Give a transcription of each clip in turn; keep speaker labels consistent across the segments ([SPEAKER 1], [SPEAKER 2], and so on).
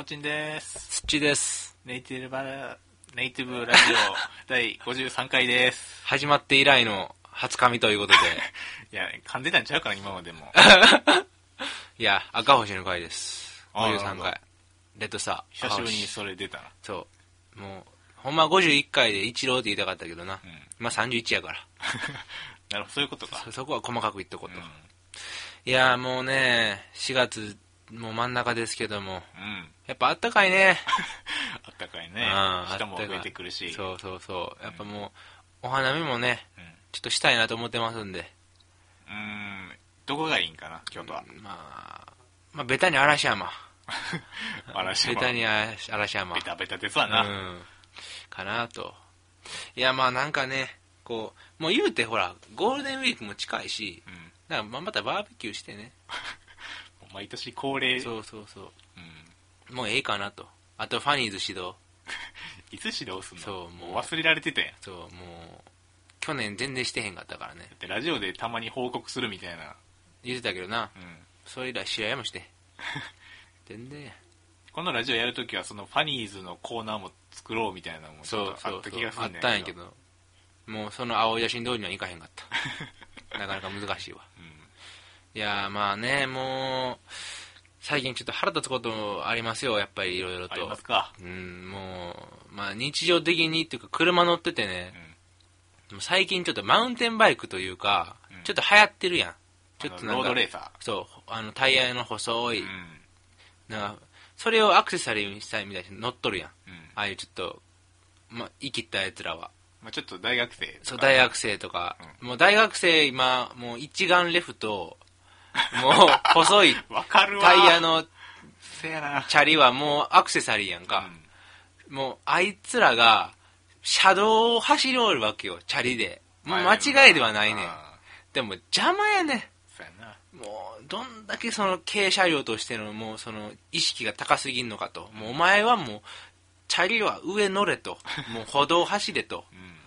[SPEAKER 1] おちんです。
[SPEAKER 2] 土地です。
[SPEAKER 1] ネイティブラ、ネイティブラジオ 第53回です。
[SPEAKER 2] 始まって以来の初髪ということで、
[SPEAKER 1] いや、噛んでたんちゃうから今までも。
[SPEAKER 2] いや、赤星の回です。53
[SPEAKER 1] あーなるほど
[SPEAKER 2] 回。レッドスター。
[SPEAKER 1] 久しぶりにそれ出たな。
[SPEAKER 2] そう。もう、ほんま51回で一郎って言いたかったけどな。
[SPEAKER 1] ん
[SPEAKER 2] まあ31やから。
[SPEAKER 1] なるほど、そういうことか。
[SPEAKER 2] そそこは細かく言っとこうと。
[SPEAKER 1] うん。
[SPEAKER 2] いやーもうね、4月、もう真ん中ですけども、
[SPEAKER 1] うん。
[SPEAKER 2] やっぱあったかいね。
[SPEAKER 1] あったかいね
[SPEAKER 2] うん。
[SPEAKER 1] 人も増えてくるし。
[SPEAKER 2] そうそうそう。やっぱもう、お花見もね、
[SPEAKER 1] うん。
[SPEAKER 2] ちょっとしたいなと思ってますんで。
[SPEAKER 1] うーん。どこがいいんかな、京都は。
[SPEAKER 2] まあ、まあ、ベタに嵐山。
[SPEAKER 1] 嵐山
[SPEAKER 2] ベタに嵐嵐山。
[SPEAKER 1] ベタベタですわな。
[SPEAKER 2] うん。かなと。いや、まあなんかね、こう、もう言うてほら、ゴールデンウィークも近いし、
[SPEAKER 1] うん。
[SPEAKER 2] だからまあまたバーベキューしてね。
[SPEAKER 1] 毎年恒例。
[SPEAKER 2] そうそうそ
[SPEAKER 1] うん。
[SPEAKER 2] う。もうええかなと。あと、ファニーズ指導。
[SPEAKER 1] いつ指導すんの？
[SPEAKER 2] そうもう
[SPEAKER 1] 忘れられてたやん。だ
[SPEAKER 2] そう、もう、去年全然してへんかったからね
[SPEAKER 1] っ。てラジオでたまに報告するみたいな。
[SPEAKER 2] 言ってたけどな、
[SPEAKER 1] うん。
[SPEAKER 2] それ以来試合もして。全然や。
[SPEAKER 1] このラジオやるときはそのファニーズのコーナーも作ろうみたいなのもち
[SPEAKER 2] そう
[SPEAKER 1] あった気がするんだ
[SPEAKER 2] あったんやけど、もうその青い写真通りにはいかへんかった。なかなか難しいわ。いやーまあね、もう、最近ちょっと腹立つことありますよ、やっぱりいろいろ
[SPEAKER 1] あり
[SPEAKER 2] と。
[SPEAKER 1] ますか？
[SPEAKER 2] うん、もう、まあ日常的にっていうか車乗っててね、もう最近ちょっとマウンテンバイクというか、
[SPEAKER 1] うん。
[SPEAKER 2] ちょっと流行ってるやん。ち
[SPEAKER 1] ちょっと
[SPEAKER 2] なんか
[SPEAKER 1] ロードレーサ
[SPEAKER 2] そう、あのタイヤの細い、
[SPEAKER 1] ーうん。
[SPEAKER 2] なんか、それをアクセサリーにしたいみたいに乗っとるやん。
[SPEAKER 1] うん。
[SPEAKER 2] ああいうちょっと、まあ、生きったやつらは。
[SPEAKER 1] まあちょっと大学生
[SPEAKER 2] そう、大学生とか、もう大学生今、もう一眼レフと、もう細い
[SPEAKER 1] わかるわ
[SPEAKER 2] タイヤの
[SPEAKER 1] せやな
[SPEAKER 2] チャリはもうアクセサリーやんか。もうあいつらが、車道を走りおるわけよ、チャリで。もう間違いではないねん。
[SPEAKER 1] あ
[SPEAKER 2] でも邪魔やねん。もう、どんだけその軽車両としての、もうその意識が高すぎんのかと。もうお前はもう、チャリは上乗れと。もう歩道走れと。
[SPEAKER 1] うん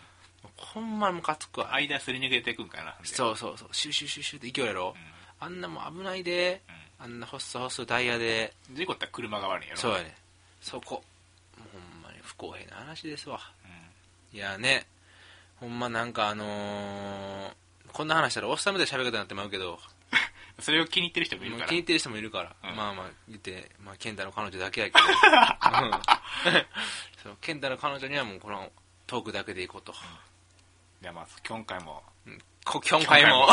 [SPEAKER 2] ほんまムカつくわ。
[SPEAKER 1] 間すり抜けていくんかな
[SPEAKER 2] そうそうそう。シュシュシュシュって勢いやろ。あんなもん危ないで。あんな細細いタイヤで。
[SPEAKER 1] うん事故ったら車が悪いんやろ
[SPEAKER 2] そうやね。そこ。もうほんまに不公平な話ですわ。
[SPEAKER 1] うん
[SPEAKER 2] いやね、ほんまなんかあのー、こんな話したらおっさんみたいな喋り方になってまうけど、
[SPEAKER 1] それを気に入ってる人もいるから
[SPEAKER 2] 気に入ってる人もいるから、
[SPEAKER 1] うん
[SPEAKER 2] まあまあ言って、まあ、健太の彼女だけやけど、うん そう健太の彼女にはもうこのトークだけでいこうと。
[SPEAKER 1] じゃあまあ今回も
[SPEAKER 2] こ今回も、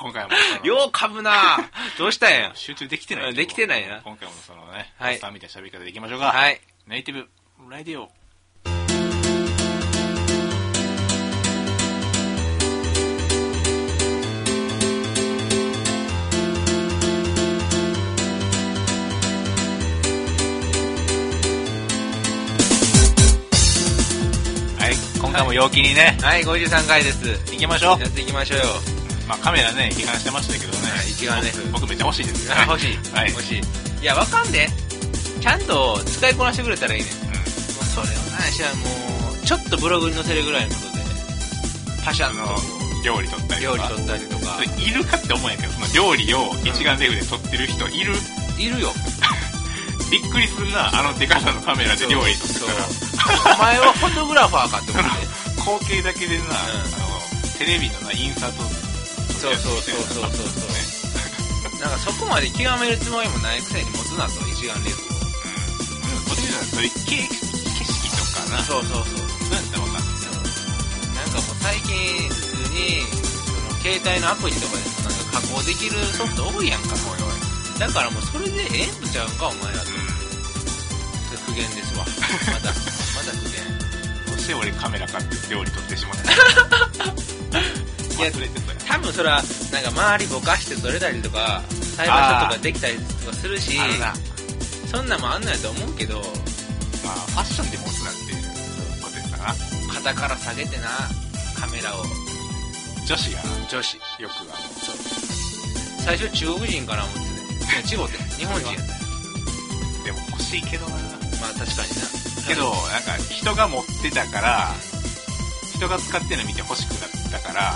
[SPEAKER 1] 今回も。
[SPEAKER 2] よう噛むな。どうしたんや？
[SPEAKER 1] 集中できてない
[SPEAKER 2] できてないな。
[SPEAKER 1] 今回もそのね
[SPEAKER 2] はい。
[SPEAKER 1] おっさんみたいな喋り方でいきましょうか。
[SPEAKER 2] はい。
[SPEAKER 1] ネイティブラディオ今回も陽気にね
[SPEAKER 2] はい、53回です。
[SPEAKER 1] 行きましょう
[SPEAKER 2] やっていきましょうよ。
[SPEAKER 1] まあカメラね批判してましたけどね
[SPEAKER 2] 一眼レフ
[SPEAKER 1] 僕僕めっちゃ欲しいですよね
[SPEAKER 2] あ欲しい。
[SPEAKER 1] はい
[SPEAKER 2] 欲しい。いや、わかんで。ちゃんと使いこなしてくれたらいいねん。も
[SPEAKER 1] うん
[SPEAKER 2] うそれをないしはもう、ちょっとブログに載せるぐらいのことで、パシャッ
[SPEAKER 1] あの
[SPEAKER 2] と
[SPEAKER 1] 料理撮ったりとか
[SPEAKER 2] 料理撮ったりとか
[SPEAKER 1] いるかって思うんやけどその料理を一眼レフで撮ってる人いる？
[SPEAKER 2] いるよ。
[SPEAKER 1] びっくりするなあのデカさのカメラで料理撮って
[SPEAKER 2] そう
[SPEAKER 1] たら
[SPEAKER 2] お前はフォトグラファーかって思って。
[SPEAKER 1] 光景だけでな、
[SPEAKER 2] ん
[SPEAKER 1] あのテレビのなインサート
[SPEAKER 2] そうそうそうそうそうそう。なんかそこまで極めるつもりもないくせに持つなと、一眼レフを。
[SPEAKER 1] うんこっちのそういう景景色とかな
[SPEAKER 2] そうそうそう。
[SPEAKER 1] そうやったらわかんない
[SPEAKER 2] なんかもう最近普通に、その携帯のアプリとかでもなんか加工できるソフト多いやんか。
[SPEAKER 1] おいおい
[SPEAKER 2] だからもうそれでええんとちゃうんか、お前らと。それ不言ですわ。まだ、まだ不言。
[SPEAKER 1] そして俺カメラ買って料理撮ってしまった
[SPEAKER 2] いや多分それは、なんか周りぼかして撮れたりとか、裁判所とかできたりとかするし、そんなんもあんなんやと思うけど、
[SPEAKER 1] まあファッションで持つなんていうことですからな
[SPEAKER 2] 肩から下げてな、カメラを、
[SPEAKER 1] 女子が
[SPEAKER 2] 女子。
[SPEAKER 1] よくあの
[SPEAKER 2] 最初中国人かな思ってね。いや、違うって、日本人やったよ。
[SPEAKER 1] でも欲しいけどな
[SPEAKER 2] まあ確かにな。
[SPEAKER 1] けどなんか人が持ってたから人が使ってるの見て欲しくなったから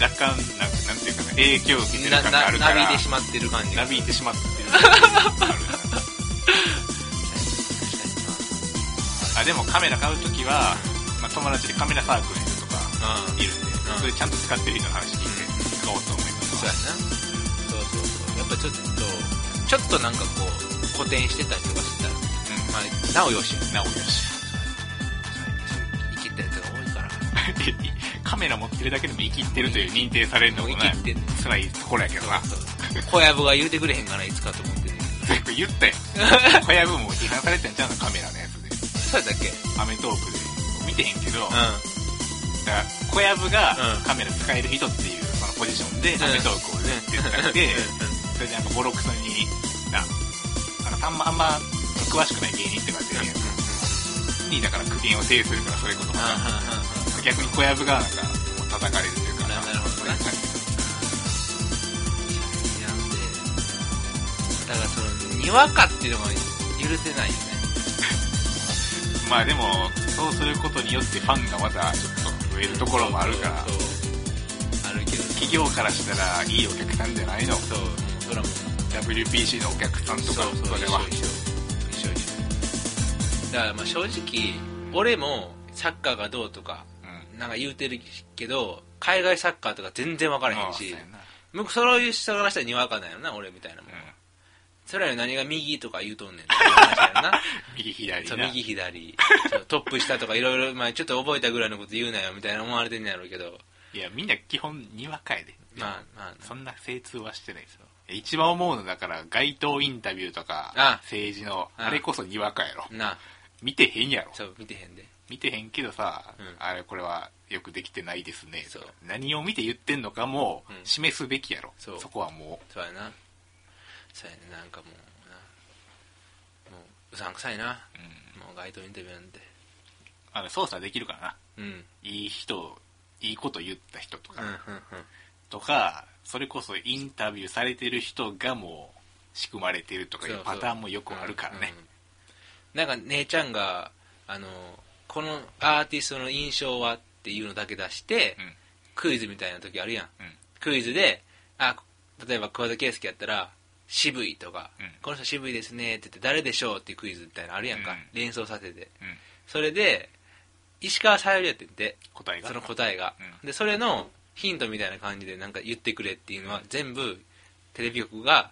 [SPEAKER 1] 若干なんかなんていうかな影響を受けてる
[SPEAKER 2] な、
[SPEAKER 1] 感があ
[SPEAKER 2] な、
[SPEAKER 1] るから
[SPEAKER 2] なびいてしまってる感じが。
[SPEAKER 1] なびいてしまってる。感があでもカメラ買うときは、まあ、友達でカメラサークルとか
[SPEAKER 2] うん。
[SPEAKER 1] いるんで、
[SPEAKER 2] うん。
[SPEAKER 1] それちゃんと使ってる人の話聞いて買おうと思います
[SPEAKER 2] そうやな。そうそうそう。やっぱちょっとちょっとなんかこう固定してたりとかしてたらまあなおよし。や
[SPEAKER 1] なおよし。
[SPEAKER 2] 生きったやつが多いから。
[SPEAKER 1] カメラ持ってるだけでも生きってるという。認定されるのもね。辛いところやけどな。
[SPEAKER 2] 小籔が言うてくれへんかないつかと思ってんね
[SPEAKER 1] 言ったよ小籔も批判されてんちゃうのカメラのやつで。
[SPEAKER 2] そうやっけ？
[SPEAKER 1] アメトークで見てへんけど、
[SPEAKER 2] う
[SPEAKER 1] だから小籔が
[SPEAKER 2] うん。
[SPEAKER 1] カメラ使える人っていうそのポジションで
[SPEAKER 2] ん。
[SPEAKER 1] アメトークを言ってたって、それでなんかボロクソにななんかあんまあんま詳しくない芸人って感じで、にだから苦言を呈するからそれこそ逆に小籔がなんかもう叩かれるというか。
[SPEAKER 2] ななるほどね。なんでだからそのにわかっていうのが許せないよね。
[SPEAKER 1] まあでもそうすることによってファンがまたちょっと増えるところもあるから。
[SPEAKER 2] あるけど。
[SPEAKER 1] 企業からしたらいいお客さんじゃないの？
[SPEAKER 2] そう。もうそれはもう
[SPEAKER 1] WPC のお客さんとか
[SPEAKER 2] そうそう
[SPEAKER 1] それ
[SPEAKER 2] だからまあ正直俺もサッカーがどうとか
[SPEAKER 1] うん。
[SPEAKER 2] なんか言うてるけど海外サッカーとか全然分からへんし
[SPEAKER 1] そう
[SPEAKER 2] いう人からしたらにわかなんやろな俺みたいなもん、
[SPEAKER 1] うん。
[SPEAKER 2] それより何が右とか言うとんねん。
[SPEAKER 1] 右左
[SPEAKER 2] そう
[SPEAKER 1] な
[SPEAKER 2] 右左。トップ下とかいろいろまあちょっと覚えたぐらいのこと言うなよみたいな思われてんねやろうけど。
[SPEAKER 1] いやみんな基本にわかやで。
[SPEAKER 2] まあまあ
[SPEAKER 1] そんな精通はしてないですよ。一番思うのだから街頭インタビューとか
[SPEAKER 2] あ
[SPEAKER 1] 政治の
[SPEAKER 2] あ
[SPEAKER 1] あ。れこそにわかやろ。
[SPEAKER 2] な
[SPEAKER 1] 見てへんやろ。
[SPEAKER 2] そう見てへんで。
[SPEAKER 1] 見てへんけどさ、
[SPEAKER 2] うん。
[SPEAKER 1] あれこれはよくできてないですね。
[SPEAKER 2] そう。
[SPEAKER 1] 何を見て言ってんのかも
[SPEAKER 2] うん。
[SPEAKER 1] 示すべきやろ、
[SPEAKER 2] そう。
[SPEAKER 1] こはも
[SPEAKER 2] そうやな。そうやねなんかもうな。もううさんくさいな。
[SPEAKER 1] う、うん、
[SPEAKER 2] もう街頭インタビューなんて。
[SPEAKER 1] あの操作できるからな。
[SPEAKER 2] うん。うん
[SPEAKER 1] いい人いいこと言った人とか、
[SPEAKER 2] うんうん
[SPEAKER 1] とかそれこそインタビューされてる人がもう仕組まれてるとかいう
[SPEAKER 2] そうそう。
[SPEAKER 1] パターンもよくあるからね。
[SPEAKER 2] うんなんか姉ちゃんがあのこのアーティストの印象はっていうのだけ出して、
[SPEAKER 1] うん。
[SPEAKER 2] クイズみたいな時あるやん。
[SPEAKER 1] うん。
[SPEAKER 2] クイズであ例えば桑田佳祐やったら渋いとか、
[SPEAKER 1] うん。
[SPEAKER 2] この人渋いですねって言って誰でしょうっていうクイズみたいなのあるやんか、
[SPEAKER 1] うん。
[SPEAKER 2] 連想させて
[SPEAKER 1] うん。
[SPEAKER 2] それで石川さゆりやってんて。
[SPEAKER 1] 答えが。
[SPEAKER 2] その答えが、
[SPEAKER 1] うん。
[SPEAKER 2] でそれのヒントみたいな感じでなんか言ってくれっていうのは全部テレビ局が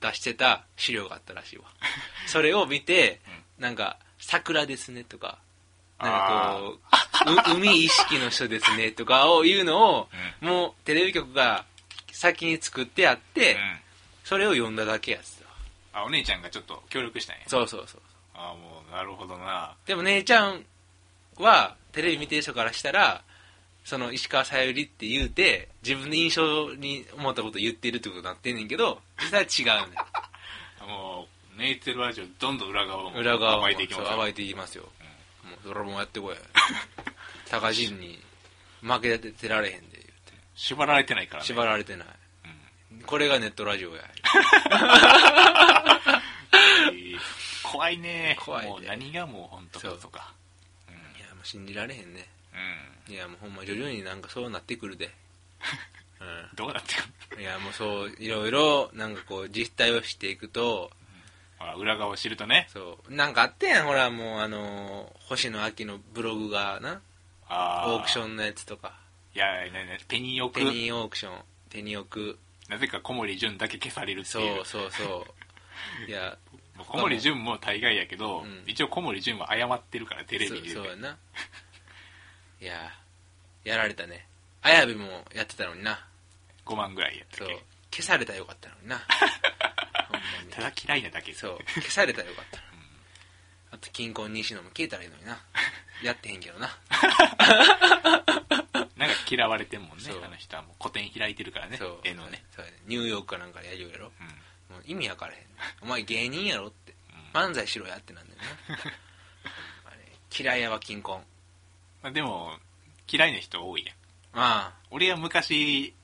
[SPEAKER 2] 出してた資料があったらしいわ。それを見て、なんか「桜ですね」とかなんかこうう 海意識の人ですねとかを言うのを、もうテレビ局が先に作ってやって、
[SPEAKER 1] うん。
[SPEAKER 2] それを読んだだけやつだ
[SPEAKER 1] あお姉ちゃんがちょっと協力したんや。
[SPEAKER 2] そうそうそう
[SPEAKER 1] あもうなるほどな。
[SPEAKER 2] でも姉ちゃんはテレビ見てる人からしたらその石川さゆりって言うて自分の印象に思ったことを言ってるってことになってんねんけど実際は違うね
[SPEAKER 1] もうネイテルラジオどんどん裏側を
[SPEAKER 2] ん裏側を
[SPEAKER 1] 暴いていきますよ。
[SPEAKER 2] そう暴いていきますよ、もうそれもやってこい。高陣に負けてられへんで言うて。
[SPEAKER 1] 縛られてないからね。
[SPEAKER 2] 縛られてない。
[SPEAKER 1] うん。
[SPEAKER 2] これがネットラジオや。
[SPEAKER 1] え ー怖いね。
[SPEAKER 2] 怖いね。
[SPEAKER 1] もう何がもう本当か
[SPEAKER 2] そう
[SPEAKER 1] とか。う。ん。
[SPEAKER 2] いやもう信じられへんね。
[SPEAKER 1] うん。
[SPEAKER 2] いやもうほんま徐々になんかそうなってくるで。
[SPEAKER 1] どうなってく
[SPEAKER 2] いやもうそういろいろなんかこう実態を知っていくと
[SPEAKER 1] ほら裏側を知るとね。
[SPEAKER 2] そう。なんかあったやんほらもうあのー星野秋のブログがな。
[SPEAKER 1] あ
[SPEAKER 2] オークショ
[SPEAKER 1] ン
[SPEAKER 2] ンのやつとか。
[SPEAKER 1] いやいやねペニーオ
[SPEAKER 2] ペ
[SPEAKER 1] ク
[SPEAKER 2] ニーオークション。ペニオク。
[SPEAKER 1] なぜか小森純だけ消されるって
[SPEAKER 2] そ
[SPEAKER 1] いう。
[SPEAKER 2] うそうそう。いや。
[SPEAKER 1] 小森純も大概やけど、
[SPEAKER 2] うん。
[SPEAKER 1] 一応小森純は謝ってるからテレビで。
[SPEAKER 2] そうそうやな。いややられたね。綾部もやってたのにな。
[SPEAKER 1] 5万ぐらいやった
[SPEAKER 2] そう。消されたらよかったのにな
[SPEAKER 1] ただ嫌いなだけ。
[SPEAKER 2] そう。消されたらよかった。あと金婚西野も消えたらいいのにな。やってへんけどな。
[SPEAKER 1] なんか嫌われてんもんねあの人はもう。個展開いてるからね絵のね。
[SPEAKER 2] そうニューヨークかなんかでやるやろ。
[SPEAKER 1] うん。
[SPEAKER 2] もう意味わからへん。お前芸人やろって。
[SPEAKER 1] うん。
[SPEAKER 2] 漫才しろやってなんだよな。嫌いやわ金婚。
[SPEAKER 1] まあ、でも嫌いな人多いやん。
[SPEAKER 2] あ。
[SPEAKER 1] 俺は昔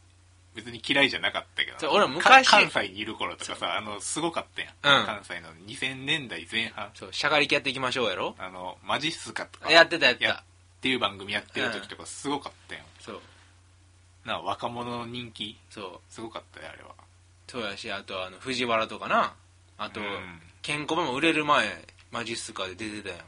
[SPEAKER 1] 別に嫌いじゃなかったけど。
[SPEAKER 2] 俺は昔
[SPEAKER 1] か関西にいる頃とかさあのすごかったやん、
[SPEAKER 2] うん。
[SPEAKER 1] 関西の2000年代前半。
[SPEAKER 2] あそうしゃがりきやっていきましょうやろ。
[SPEAKER 1] あのマジっすかとか。
[SPEAKER 2] やってたやって
[SPEAKER 1] やったていう番組やってる時とかすごかったやん、
[SPEAKER 2] そう。
[SPEAKER 1] な若者の人気。
[SPEAKER 2] そう。
[SPEAKER 1] すごかったよあれは。
[SPEAKER 2] そうやしあとあの藤原とかな。あと、
[SPEAKER 1] うん。
[SPEAKER 2] ケンコバも売れる前マジっすかで出てたやん。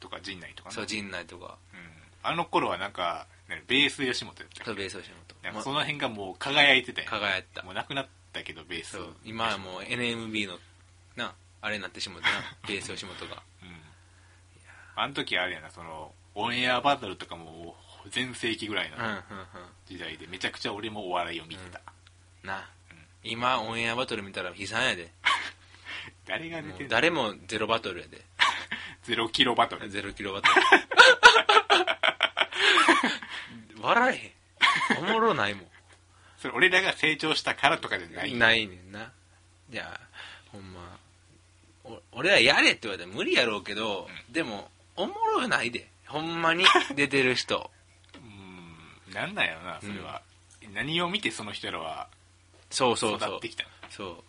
[SPEAKER 1] とか陣内とかね。
[SPEAKER 2] そう陣内とか。
[SPEAKER 1] うん、あの頃はなんかねベース吉本やった
[SPEAKER 2] そうベース吉本。
[SPEAKER 1] その辺がもう輝いてた。よ
[SPEAKER 2] 輝いてた。
[SPEAKER 1] もうなくなったけどベース。
[SPEAKER 2] そう今はもう NMB のなあれになってしまったな ベース吉本が。
[SPEAKER 1] うん。あの時あれやなそのオンエアバトルとかも全盛期ぐらいの
[SPEAKER 2] うんうんうん。
[SPEAKER 1] 時代でめちゃくちゃ俺もお笑いを見てた、
[SPEAKER 2] な。今オンエアバトル見たら悲惨やで。
[SPEAKER 1] 誰が出てんの？
[SPEAKER 2] 誰もゼロバトルやで。
[SPEAKER 1] ゼロキロバトル。
[SPEAKER 2] ゼロキロバトル 笑えへん。おもろないもん。
[SPEAKER 1] それ俺らが成長したからとかじゃない。
[SPEAKER 2] ないねんな。じゃあほんまお俺らやれって言われたら無理やろうけど、でもおもろないで。ほんまに出てる人。
[SPEAKER 1] うん。なんなんやろなそれは、何を見てその人らは
[SPEAKER 2] そうそうそう。
[SPEAKER 1] 育ってきたの？
[SPEAKER 2] そ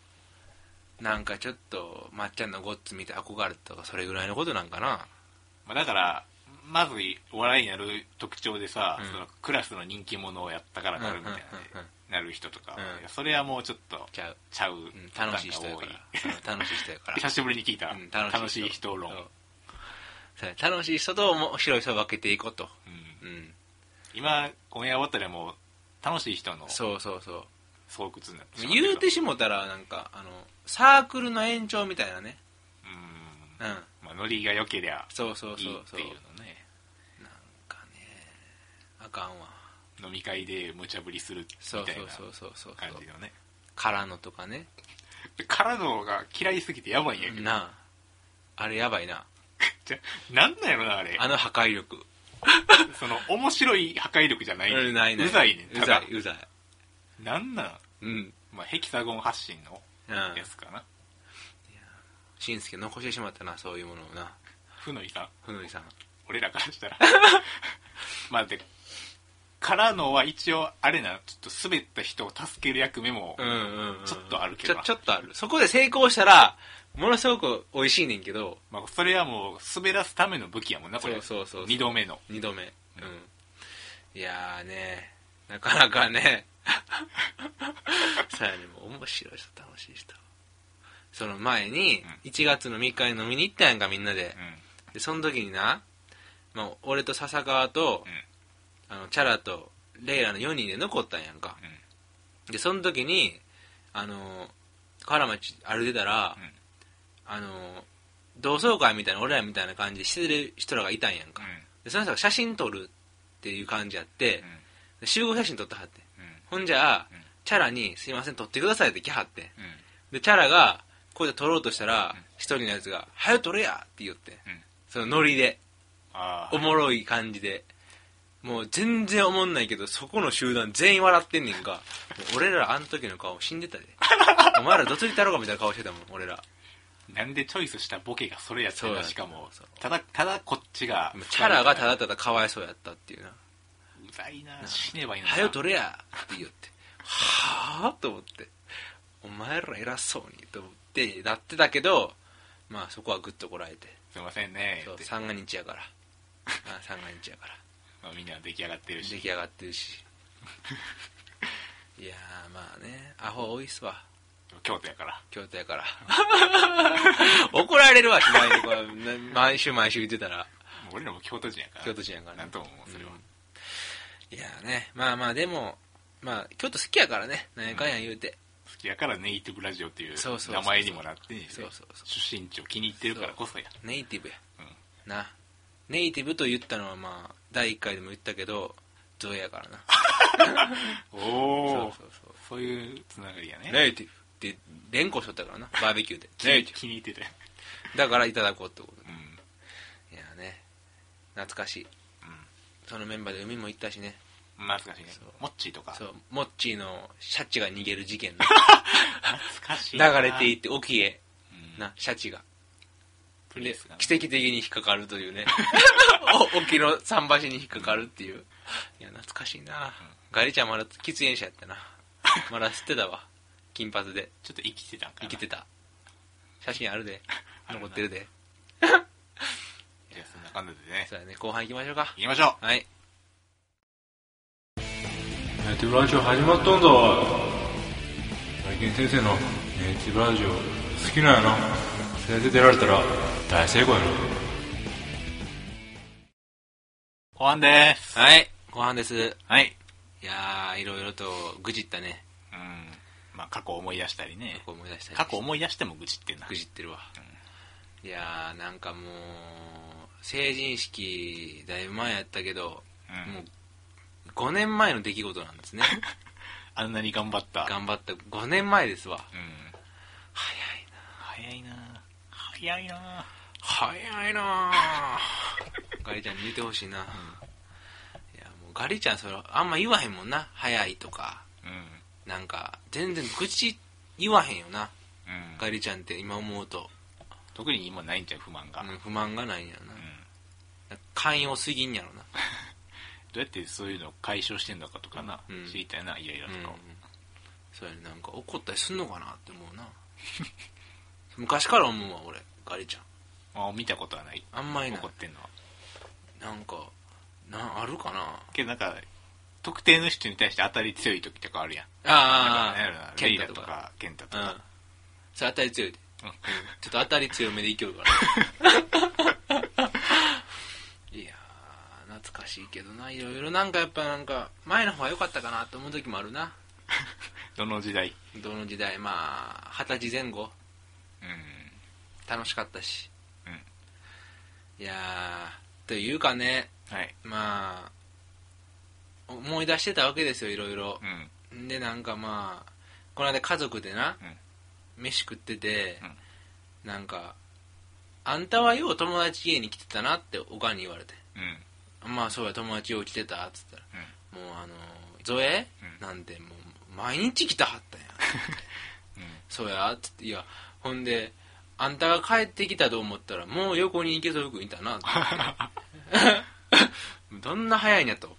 [SPEAKER 2] う。なんかちょっとまっちゃんのゴッツ見て憧れたとかそれぐらいのことなんかな。
[SPEAKER 1] まあ、だからまずお笑いになる特徴でさ、
[SPEAKER 2] うん。
[SPEAKER 1] そのクラスの人気者をやったからなるみたいな。なる人とか、
[SPEAKER 2] うん。
[SPEAKER 1] それはもうちょっと
[SPEAKER 2] ちゃう、
[SPEAKER 1] ちゃう、
[SPEAKER 2] うん、楽しい人やから。うん楽しい人やから。
[SPEAKER 1] 久しぶりに聞いた、
[SPEAKER 2] うん
[SPEAKER 1] 楽しい人。論、
[SPEAKER 2] 楽しい人と面白い人を分けていこうと、
[SPEAKER 1] 今オンエア終わったらもう楽しい人の
[SPEAKER 2] そうそうそう。
[SPEAKER 1] 巣窟になって
[SPEAKER 2] 言うてしもたらなんかあのサークルの延長みたいなね。
[SPEAKER 1] うん。
[SPEAKER 2] うん。
[SPEAKER 1] まあ、ノリが良けりゃ
[SPEAKER 2] そうそうそうそう。
[SPEAKER 1] っていうのね
[SPEAKER 2] かんわ
[SPEAKER 1] 飲み会で無茶ぶりする
[SPEAKER 2] そうそう
[SPEAKER 1] みたいな
[SPEAKER 2] そうそうそう。
[SPEAKER 1] 感じのね。
[SPEAKER 2] からのとかね。
[SPEAKER 1] でからのが嫌いすぎてやばいんやけど、
[SPEAKER 2] なあ。あれやばいな。
[SPEAKER 1] じゃなんなんやろなあれ。
[SPEAKER 2] あの破壊力。
[SPEAKER 1] その面白い破壊力じゃない,、
[SPEAKER 2] うんないない。う
[SPEAKER 1] ざいねん
[SPEAKER 2] うざいうざい。
[SPEAKER 1] なんなん、
[SPEAKER 2] うん。
[SPEAKER 1] まあ、ヘキサゴン発信の
[SPEAKER 2] うん。
[SPEAKER 1] やつかな、
[SPEAKER 2] しんすけ残してしまったなそういうものをな。
[SPEAKER 1] ふのりさん
[SPEAKER 2] ふのりさん
[SPEAKER 1] 俺らからしたら。まあでからのは一応あれなちょっと滑った人を助ける役目も、
[SPEAKER 2] うんうん、うん、
[SPEAKER 1] ちょっとあるけど。な
[SPEAKER 2] ちょちょっとある。そこで成功したらものすごく美味しいねんけど。
[SPEAKER 1] まあ、それはもう滑らすための武器やもんなこれ。
[SPEAKER 2] そうそうそうそう。
[SPEAKER 1] 2度目の。
[SPEAKER 2] 二度目。うん、いやーね。なかなかね。さやにも面白い人楽しい人。その前に
[SPEAKER 1] うん。
[SPEAKER 2] 1月の3日に飲みに行ったやんかみんなで。
[SPEAKER 1] うん。
[SPEAKER 2] でその時にな、まあ、俺と笹川と、あのチャラとレイラの4人で残ったんやんか。でその時にあの河原町歩いてたら、
[SPEAKER 1] うん。
[SPEAKER 2] あの同窓会みたいな俺らみたいな感じでしてる人らがいたんやんか、でその人が写真撮るっていう感じやって、で集合写真撮ってはって。ほんじゃあ、
[SPEAKER 1] うん。
[SPEAKER 2] チャラに「すいません撮ってください」って来はって。
[SPEAKER 1] うん。うん
[SPEAKER 2] でチャラがこうやって撮ろうとしたら
[SPEAKER 1] うん。
[SPEAKER 2] 一、人のやつが「はよ撮れや!」って言って。
[SPEAKER 1] うん。
[SPEAKER 2] そのノリで。おもろい感じでもう全然おもんないけどそこの集団全員笑ってんねんか。俺らあの時の顔死んでたで。お前らどついたろうかみたいな顔してたもん俺ら。
[SPEAKER 1] なんでチョイスしたボケがそれやった
[SPEAKER 2] そうや
[SPEAKER 1] らしかもただただこっちが
[SPEAKER 2] もうチャラがただただかわいそうやったっていうな。
[SPEAKER 1] うざいな。死ねばいい「のに
[SPEAKER 2] はよ取れや!」って言って。はあと思って。お前ら偉そうにと思ってなってたけどまあそこはグッとこらえて。
[SPEAKER 1] すいませんね
[SPEAKER 2] そう三が日やから。あ三が日やから
[SPEAKER 1] まあみんな出来上がってるし。
[SPEAKER 2] 出来上がってるし。いやーまあね。アホ多いっすわ。
[SPEAKER 1] 京都やから。
[SPEAKER 2] 京都やから。怒られるわしないでこれな毎週毎週言ってたら。
[SPEAKER 1] 俺らも京都人やから。
[SPEAKER 2] 京都人やから
[SPEAKER 1] なんとも思うそれは、
[SPEAKER 2] うん。いやーねまあまあでもまあ京都好きやからね。何やかんや言うて、
[SPEAKER 1] 好きやからネイティブラジオっていう名前にもなってんねん
[SPEAKER 2] そうそうそう。
[SPEAKER 1] 出身地を気に入ってるからこそや。
[SPEAKER 2] ネイティブや
[SPEAKER 1] うん。
[SPEAKER 2] な。ネイティブと言ったのはまあ第1回でも言ったけどゾエやからな。
[SPEAKER 1] お
[SPEAKER 2] そう
[SPEAKER 1] お
[SPEAKER 2] そうそう。
[SPEAKER 1] そういうつながりやね。
[SPEAKER 2] ネイティブ。って連呼しとったからな。バーベキューで。ネイティ
[SPEAKER 1] 気に入ってて
[SPEAKER 2] ブだからいただこうってことで。
[SPEAKER 1] うん。
[SPEAKER 2] いやね。懐かしい。
[SPEAKER 1] うん。
[SPEAKER 2] そのメンバーで海も行ったしね。
[SPEAKER 1] 懐かしいね。
[SPEAKER 2] そう。
[SPEAKER 1] モッチーとか。
[SPEAKER 2] そう。モッチーのシャチが逃げる事件の
[SPEAKER 1] 懐かしいな。
[SPEAKER 2] 流れていって沖へ。
[SPEAKER 1] うん。
[SPEAKER 2] なシャチが。で
[SPEAKER 1] プリンスがね
[SPEAKER 2] 奇跡的に引っかかるというね。お沖の桟橋に引っかかるっていう。いや懐かしいな、ガリちゃんまだ喫煙者やったな。まだ吸ってたわ。金髪で。
[SPEAKER 1] ちょっと生きてたんかな
[SPEAKER 2] 生きてた。写真あるで。残ってるで。
[SPEAKER 1] じゃあそんな感じでね。
[SPEAKER 2] そうやね。後半行きましょうか。
[SPEAKER 1] 行きましょ
[SPEAKER 2] はい。
[SPEAKER 3] ネイティブラジオ始まったんだ。最近先生のネイティブラジオ好きなんやな先生出られたら大成功やろ
[SPEAKER 1] 後半です。
[SPEAKER 2] はい、後半です。
[SPEAKER 1] はい。
[SPEAKER 2] いやー、いろいろと愚痴ったね。
[SPEAKER 1] うん。まあ、過去を思い出したりね。
[SPEAKER 2] こう思い出したり
[SPEAKER 1] 過去思い出しても愚痴ってんな。
[SPEAKER 2] 愚痴ってるわ。いやー、なんかもう、成人式、だいぶ前やったけど、
[SPEAKER 1] うん
[SPEAKER 2] もう、5年前の出来事なんですね。
[SPEAKER 1] あんなに頑張った。
[SPEAKER 2] 頑張った。5年前ですわ。
[SPEAKER 1] うん。
[SPEAKER 2] 早いな。
[SPEAKER 1] 早いな。早いな
[SPEAKER 2] 早いなぁガリちゃんに言ってほしいな、いやもうガリちゃんそれあんま言わへんもんな。早いとか。
[SPEAKER 1] うん。
[SPEAKER 2] なんか全然愚痴言わへんよな。
[SPEAKER 1] うん。
[SPEAKER 2] ガリちゃんって今思うと、
[SPEAKER 1] 特に今ないんちゃう不満が。
[SPEAKER 2] うん不満がないんやろな。
[SPEAKER 1] うん。
[SPEAKER 2] 寛容すぎんやろな。
[SPEAKER 1] どうやってそういうのを解消してんのかとかな、
[SPEAKER 2] うん。
[SPEAKER 1] 知りたいな、イライラと。かを。
[SPEAKER 2] そうやねなんか怒ったりすんのかなって思うな。昔から思うわ俺ガリちゃん
[SPEAKER 1] あ見たことはない。
[SPEAKER 2] あんまりない
[SPEAKER 1] 怒ってんのは。
[SPEAKER 2] なんかなあるかな？
[SPEAKER 1] けどなんか、特定の人に対して当たり強い時とかあるやん。
[SPEAKER 2] ああ
[SPEAKER 1] レイラとか、ケンタと
[SPEAKER 2] うん
[SPEAKER 1] か。
[SPEAKER 2] それ当たり強いで
[SPEAKER 1] うん
[SPEAKER 2] ちょっと当たり強めでいけるから。いやー、懐かしいけどな、いろいろなんかやっぱなんか、前の方が良かったかなと思う時もあるな。
[SPEAKER 1] どの時代？
[SPEAKER 2] どの時代、まあ、二十歳前後、
[SPEAKER 1] うん。
[SPEAKER 2] 楽しかったし。
[SPEAKER 1] うん
[SPEAKER 2] いやー、というかね、
[SPEAKER 1] はい。
[SPEAKER 2] まあ、思い出してたわけですよ、いろいろ
[SPEAKER 1] う。ん。
[SPEAKER 2] で、なんかまあ、この間家族でな、飯食ってて、なんか、あんたはよう友達家に来てたなっておかんに言われて。
[SPEAKER 1] うん。
[SPEAKER 2] まあそうや友達よう来てたっつったら、
[SPEAKER 1] うん。
[SPEAKER 2] もうあのゾエ、
[SPEAKER 1] うん
[SPEAKER 2] なんてもう毎日来たはったんや
[SPEAKER 1] うん。
[SPEAKER 2] そうやっつっていやほんであんたが帰ってきたと思ったらもう横に池添君いたなって言ってどんな早いんやと。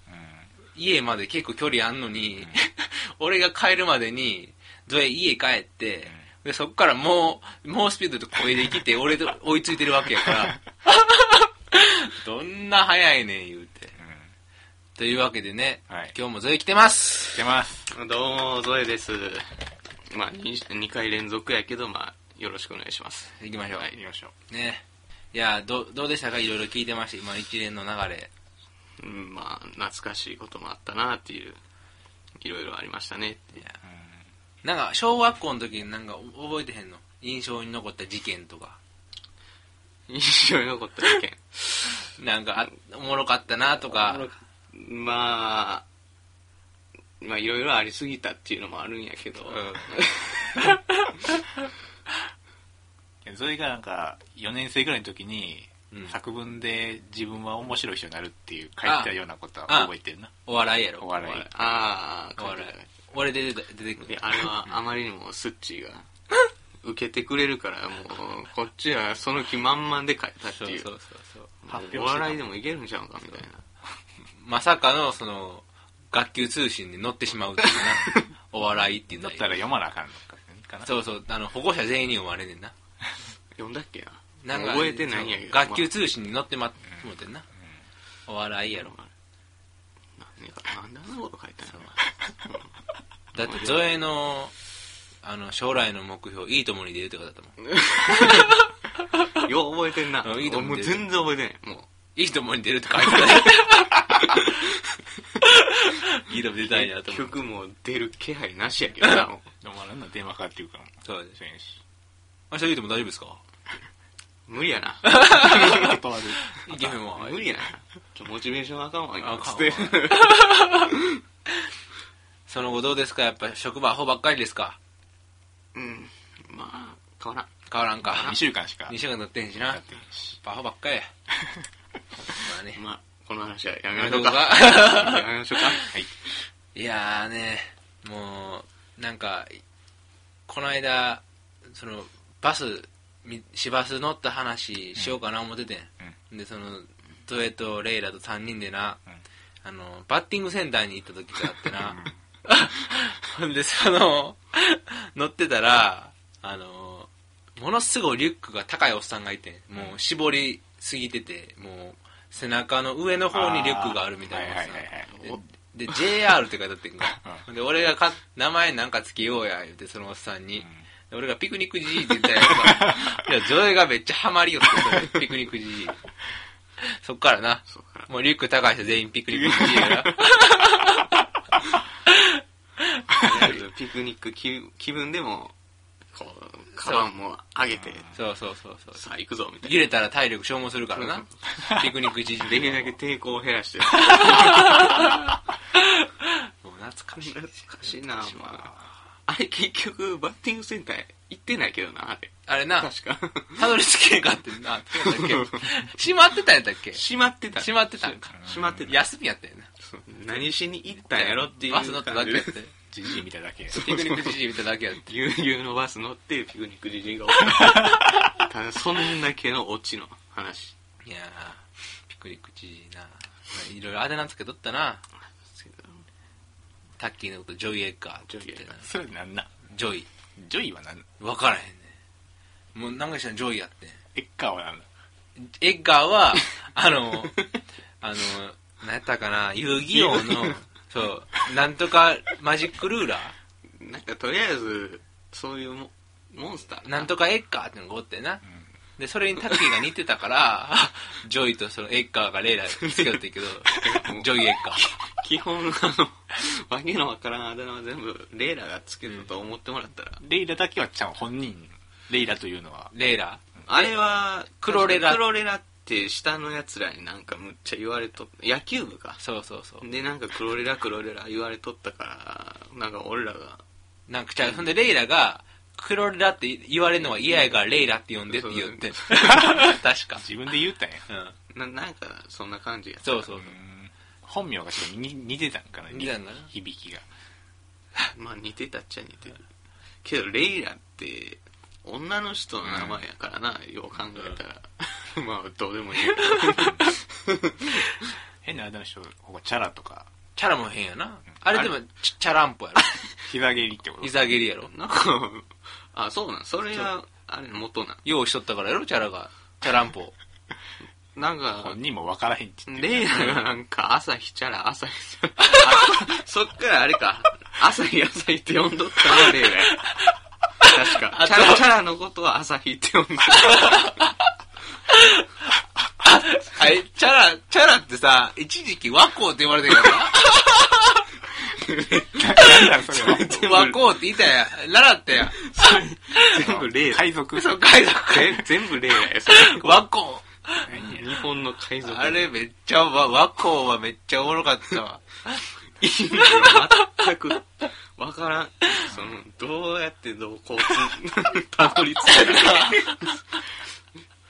[SPEAKER 2] 家まで結構距離あんのに、俺が帰るまでにゾエ家帰って、でそっからもう猛スピードで声で来て俺と追いついてるわけやから。どんな早いねん言うて。というわけでね、
[SPEAKER 1] はい。
[SPEAKER 2] 今日もゾエ来てます。
[SPEAKER 1] 来てます。
[SPEAKER 4] どうも、ゾエです。まあ、2, 回連続やけど、まあ、よろしくお願いします。
[SPEAKER 2] 行きましょう、
[SPEAKER 4] はい
[SPEAKER 1] 行きましょう。
[SPEAKER 2] ね。いやどどうでしたか？いろいろ聞いてました今一連の流れ。
[SPEAKER 4] うん、まあ、懐かしいこともあったなっていう、いろいろありましたね。
[SPEAKER 2] いやなんか小学校の時になんか覚えてへんの？印象に残った事件とか。
[SPEAKER 4] 印象に残った事件。
[SPEAKER 2] なんかあおもろかったなとか。
[SPEAKER 4] まあ、まあ、いろいろありすぎたっていうのもあるんやけど、
[SPEAKER 1] それがなんか、4年生ぐらいの時に、
[SPEAKER 2] うん。
[SPEAKER 1] 作文で自分は面白い人になるっていう書いてたようなことは覚えてるな。
[SPEAKER 2] お笑いやろ。
[SPEAKER 1] お笑い。
[SPEAKER 4] ああ、
[SPEAKER 2] お笑い。俺で出て出てくる。
[SPEAKER 4] あれはあまりにもスッチーが。受けてくれるから、もう、こっちはその気満々で書いたっていう。
[SPEAKER 2] そうそうそうそう。
[SPEAKER 1] 発表してた
[SPEAKER 4] お笑いでもいけるんちゃうかみたいな。
[SPEAKER 2] まさかのその学級通信に乗ってしまうっていうな。お笑いっていうのは。
[SPEAKER 1] だったら読まなあかんのか。かな。
[SPEAKER 2] そうそう。あの保護者全員に読まれんねんな
[SPEAKER 4] 読んだっけな？
[SPEAKER 2] なんか
[SPEAKER 4] 覚えてないんやけど。
[SPEAKER 2] 学級
[SPEAKER 4] ま
[SPEAKER 2] 通信に乗ってまもうてんな、お笑いやろ。
[SPEAKER 4] なんであんなこと書いたんやろ。
[SPEAKER 2] だってゾエのあの将来の目標いいともに出るってことだったもん
[SPEAKER 4] よう覚えてんな。
[SPEAKER 2] うんいいと思う
[SPEAKER 4] もう全然覚えてない。も
[SPEAKER 2] いいともに出るって書いてたいいとも出たいな
[SPEAKER 4] う、
[SPEAKER 2] と思う
[SPEAKER 4] 結局もう出る気配なしやけどな。も
[SPEAKER 1] でもなんだ電話かかっていうから。
[SPEAKER 2] そうです。明日いいとも大丈夫ですか？
[SPEAKER 4] う無理やな。
[SPEAKER 1] 断る。
[SPEAKER 2] いけへんわ
[SPEAKER 4] 無理やな。今日モチベーションあかんわ。
[SPEAKER 2] その後どうですか？やっぱ職場アホばっかりですか？
[SPEAKER 4] うん。まあ、変わらん。
[SPEAKER 2] 変わらんか
[SPEAKER 1] 2週間しか
[SPEAKER 2] 2週間経ってへんしな
[SPEAKER 1] やってへんし。
[SPEAKER 2] アホばっかりや まあね
[SPEAKER 4] まあ、この話はやめましょうか。
[SPEAKER 2] か
[SPEAKER 4] やめましょうか。
[SPEAKER 1] はい。
[SPEAKER 2] いやーねもうなんかこの間そのバスみ市バス乗った話しようかな思っててん、でそのゾエとレイラと3人でな、
[SPEAKER 1] うん。
[SPEAKER 2] あのバッティングセンターに行った時があってな。ほん。でその乗ってたらあのものすごいリュックが高いおっさんがいてもう絞りすぎててもう背中の上の方にリュックがあるみたいな
[SPEAKER 1] はいはいはいはい。
[SPEAKER 2] でで JR って書いてあってんか。
[SPEAKER 1] う
[SPEAKER 2] で俺がか名前なんかつけようや言うてそのおっさんに、で俺がピクニックじじいって言ったやつが いやゾエがめっちゃハマりよってピクニックじじいそっからな。
[SPEAKER 4] ら。
[SPEAKER 2] もうリュック高い人全員ピクニックしてるから。
[SPEAKER 4] とりあえずピクニック気気分でも、こう、カバンも上げて、
[SPEAKER 2] そうそうそうそう。
[SPEAKER 4] さあ行くぞ、みたい
[SPEAKER 2] 揺れたら体力消耗するからな。ピクニック一時
[SPEAKER 4] な。できるだけ抵抗を減らして。
[SPEAKER 2] もう懐かしい。
[SPEAKER 4] 懐かしいな、まあ。あれ結局、バッティングセンター行ってないけどな、あれ。
[SPEAKER 2] あれな、
[SPEAKER 4] 確か。
[SPEAKER 2] たどり着けんかってんな。どうやったっけ？閉まってたんやったっけ？
[SPEAKER 4] 閉まってた。
[SPEAKER 2] 閉まってたんか。
[SPEAKER 4] 閉まってた。
[SPEAKER 2] 休みやったよな。
[SPEAKER 4] 何しに行ったんやろっていう
[SPEAKER 2] バス乗っただけやって。
[SPEAKER 1] じじい見ただけ。
[SPEAKER 2] ピクニックじじい見ただけやって。
[SPEAKER 4] 悠々のバス乗ってピクニックじじいがた。ただ、そんだけのオチの話。
[SPEAKER 2] いやー、ピクニックじじいな。いろいろあだ名つけとったな。タッキーのことジョイエッガーって言ってな。
[SPEAKER 1] それなんな
[SPEAKER 2] ジョイ。
[SPEAKER 1] ジョイはなん
[SPEAKER 2] わからへんね。もうなんかしらんジョイやってん。
[SPEAKER 1] エッガーはなんだ
[SPEAKER 2] エッガーは、あの、あの、何やったかな、遊戯王の、そう、なんとかマジックルーラ
[SPEAKER 4] なんかとりあえず、そういうモモンスター
[SPEAKER 2] ーな？んとかエッガーってのがおってな。で、それにタッキーが似てたから、ジョイとそのエッガーがレイラーつけよってんけど、ジョイエッガー。
[SPEAKER 4] 基本、あの、わけのわからんあだ名は全部、レイラがつけたと思ってもらったら、
[SPEAKER 1] レイラだけはちゃん本人。レイラというのは。
[SPEAKER 2] レイラ
[SPEAKER 4] あれは、
[SPEAKER 2] クロレラ
[SPEAKER 4] クロレラって下の奴らになんかむっちゃ言われとった。野球部か。
[SPEAKER 2] そうそうそう。
[SPEAKER 4] で、なんかクロレラクロレラ言われとったから、なんか俺らが、
[SPEAKER 2] なんか、じゃあ、ほんでレイラが、クロレラって言われるのは嫌やからレイラって呼んでって言って。確か。
[SPEAKER 1] 自分で言ったんや。
[SPEAKER 2] うん。
[SPEAKER 4] ななんかそんな感じや。
[SPEAKER 2] そうそう
[SPEAKER 1] う。ん本名がちょっと似似てたんかな
[SPEAKER 2] 似てたんかな
[SPEAKER 1] 響きが。
[SPEAKER 4] まあ似てたっちゃ似てる。けど、レイラって、女の人の名前やからな、よう考えたら。まあ、どうでもいい。
[SPEAKER 1] 変なあだ名の人、ここチャラとか、
[SPEAKER 2] チャラも変やな。あれでも、チチャランポやろ。
[SPEAKER 1] 膝蹴りってこと？
[SPEAKER 2] 膝蹴りやろ。
[SPEAKER 4] なんか、あ、そうなん、それが、あれ元なん？
[SPEAKER 2] 用意しとったからやろ、チャラが。チャランポ。
[SPEAKER 4] なんか
[SPEAKER 1] 本、人も分からへんって言って
[SPEAKER 4] レイラがなんか、朝日チャラ、朝日 そっからあれか、朝日朝日って呼んどったのはレイラや。確か。
[SPEAKER 2] あ
[SPEAKER 4] チャラ、チャラのことは朝日って呼んどった。
[SPEAKER 2] あれ、チャラ、チャラってさ、一時期和光って言われてるから
[SPEAKER 1] なんだそれは。
[SPEAKER 2] な。和光って言ったや。習ったや。
[SPEAKER 4] 全部レイラ。
[SPEAKER 1] 海賊
[SPEAKER 2] そう、海賊。
[SPEAKER 4] 全全部レイラや。それ
[SPEAKER 2] 和光。
[SPEAKER 4] 日本の海賊。
[SPEAKER 2] あれめっちゃ、和和光はめっちゃおもろかったわ。
[SPEAKER 4] 意味が全くわからん。その、どうやってどうこう、たどり着いたか。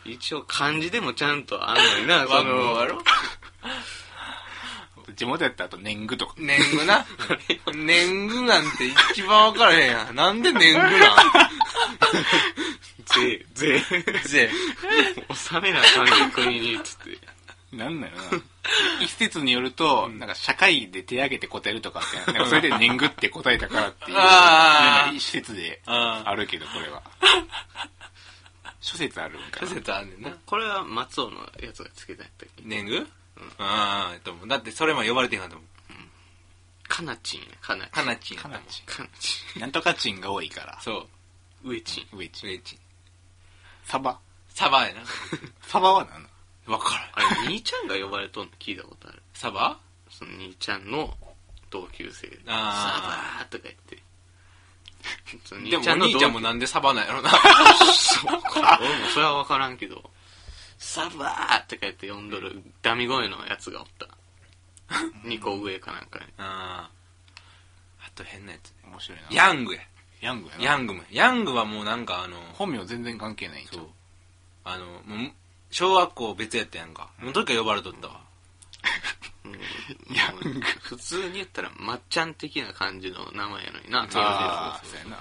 [SPEAKER 4] 一応漢字でもちゃんとあんのにな、
[SPEAKER 2] 和光
[SPEAKER 4] その、
[SPEAKER 2] やろ
[SPEAKER 1] 地元やったらあと年貢とか。
[SPEAKER 2] 年貢な？年貢なんて一番分からへんやん。なんで年貢なん？
[SPEAKER 4] 税、税、
[SPEAKER 2] ぜ
[SPEAKER 4] 納めなあかん国に、つって。
[SPEAKER 1] なんだよな。一説によると、なんか社会で手挙げて答えるとかって、なんかそれで年貢って答えたからっていう、一説で
[SPEAKER 2] あ
[SPEAKER 1] あるけど、これは。諸説あるんか
[SPEAKER 2] 諸
[SPEAKER 1] な。
[SPEAKER 2] 説あんねんな。
[SPEAKER 4] これは松尾のやつがつけたやったっけ？
[SPEAKER 2] 年貢？ああ、と思う。だってそれも呼ばれてんかと思う。
[SPEAKER 4] かなちんや、かなちん。
[SPEAKER 2] かなちんやったもん。
[SPEAKER 1] かなち
[SPEAKER 4] かなち
[SPEAKER 1] なんとかチンが多いから。
[SPEAKER 2] そう。
[SPEAKER 4] ん。上ちん。
[SPEAKER 1] 上チン。
[SPEAKER 2] 上地。
[SPEAKER 1] サバ
[SPEAKER 2] サバやな。
[SPEAKER 1] サバは何なの？
[SPEAKER 2] わからん。
[SPEAKER 4] あれ、兄ちゃんが呼ばれとんの？聞いたことある。
[SPEAKER 2] サバ？
[SPEAKER 4] その兄ちゃんの同級生で。
[SPEAKER 2] あー
[SPEAKER 4] サバーとか言って。その
[SPEAKER 2] でもお兄ちゃんもなんでサバなんやろな。
[SPEAKER 4] そうか。俺もそれは分からんけど、サバーって書いて呼んどるダミ声のやつがおった。2個上かなんかに。
[SPEAKER 2] ああ。あと変なやつ。
[SPEAKER 1] 面白いな。
[SPEAKER 2] ヤングや。
[SPEAKER 1] ヤングやな。
[SPEAKER 2] ヤングも。ヤングはもうなんかあの、
[SPEAKER 1] 本名全然関係ないんちゃ
[SPEAKER 2] そう。あの、もう、小学校別やったやんか。もう時から呼ばれとったわ。
[SPEAKER 4] いや、普通に言ったら、まっちゃん的な感じの名前やのにな。
[SPEAKER 1] ああ、そうやな。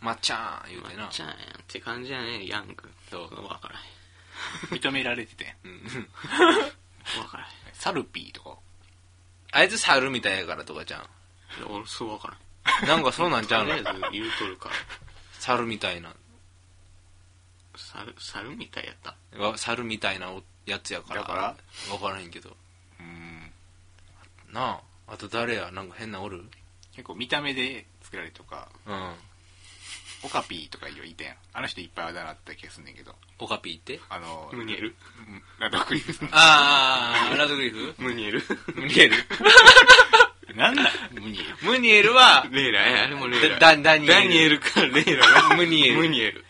[SPEAKER 2] まっちゃーん言うてな
[SPEAKER 4] まっ。ちゃんやんって感じやね、ヤング。
[SPEAKER 2] そう
[SPEAKER 4] 分から
[SPEAKER 1] 認められてて。
[SPEAKER 2] うん
[SPEAKER 4] へん。分からへん。
[SPEAKER 1] サルピーとか。
[SPEAKER 2] あいつ猿みたいやからとかじゃん。
[SPEAKER 4] 俺、そう分からん。
[SPEAKER 2] なんかそうなんちゃうの？
[SPEAKER 4] とりあえず言うとるから。
[SPEAKER 2] 猿みたいな。
[SPEAKER 4] 猿、猿みたいやった？
[SPEAKER 2] わ猿みたいなおやつやから。
[SPEAKER 1] だから？
[SPEAKER 2] わからへんけど。
[SPEAKER 1] うん。
[SPEAKER 2] なあ。あと誰や？なんか変なおる？
[SPEAKER 1] 結構見た目で作られるとか、
[SPEAKER 2] うん。
[SPEAKER 1] オカピーとか言いたやん。あの人いっぱいあだ名あった気がすんねんけど。
[SPEAKER 2] オカピーって？
[SPEAKER 1] あの、
[SPEAKER 4] ムニエル？
[SPEAKER 1] うんラドクリフさん。
[SPEAKER 2] あー、ラドグリフ？
[SPEAKER 4] ムニエル？
[SPEAKER 2] ムニエル？
[SPEAKER 1] なん？だムニエル。
[SPEAKER 2] ムニエルは、
[SPEAKER 4] レイラ、えあれもレイラ。
[SPEAKER 2] ダダニエル
[SPEAKER 4] ダニエルかレイラが。
[SPEAKER 2] ムニエル
[SPEAKER 4] ムニエル。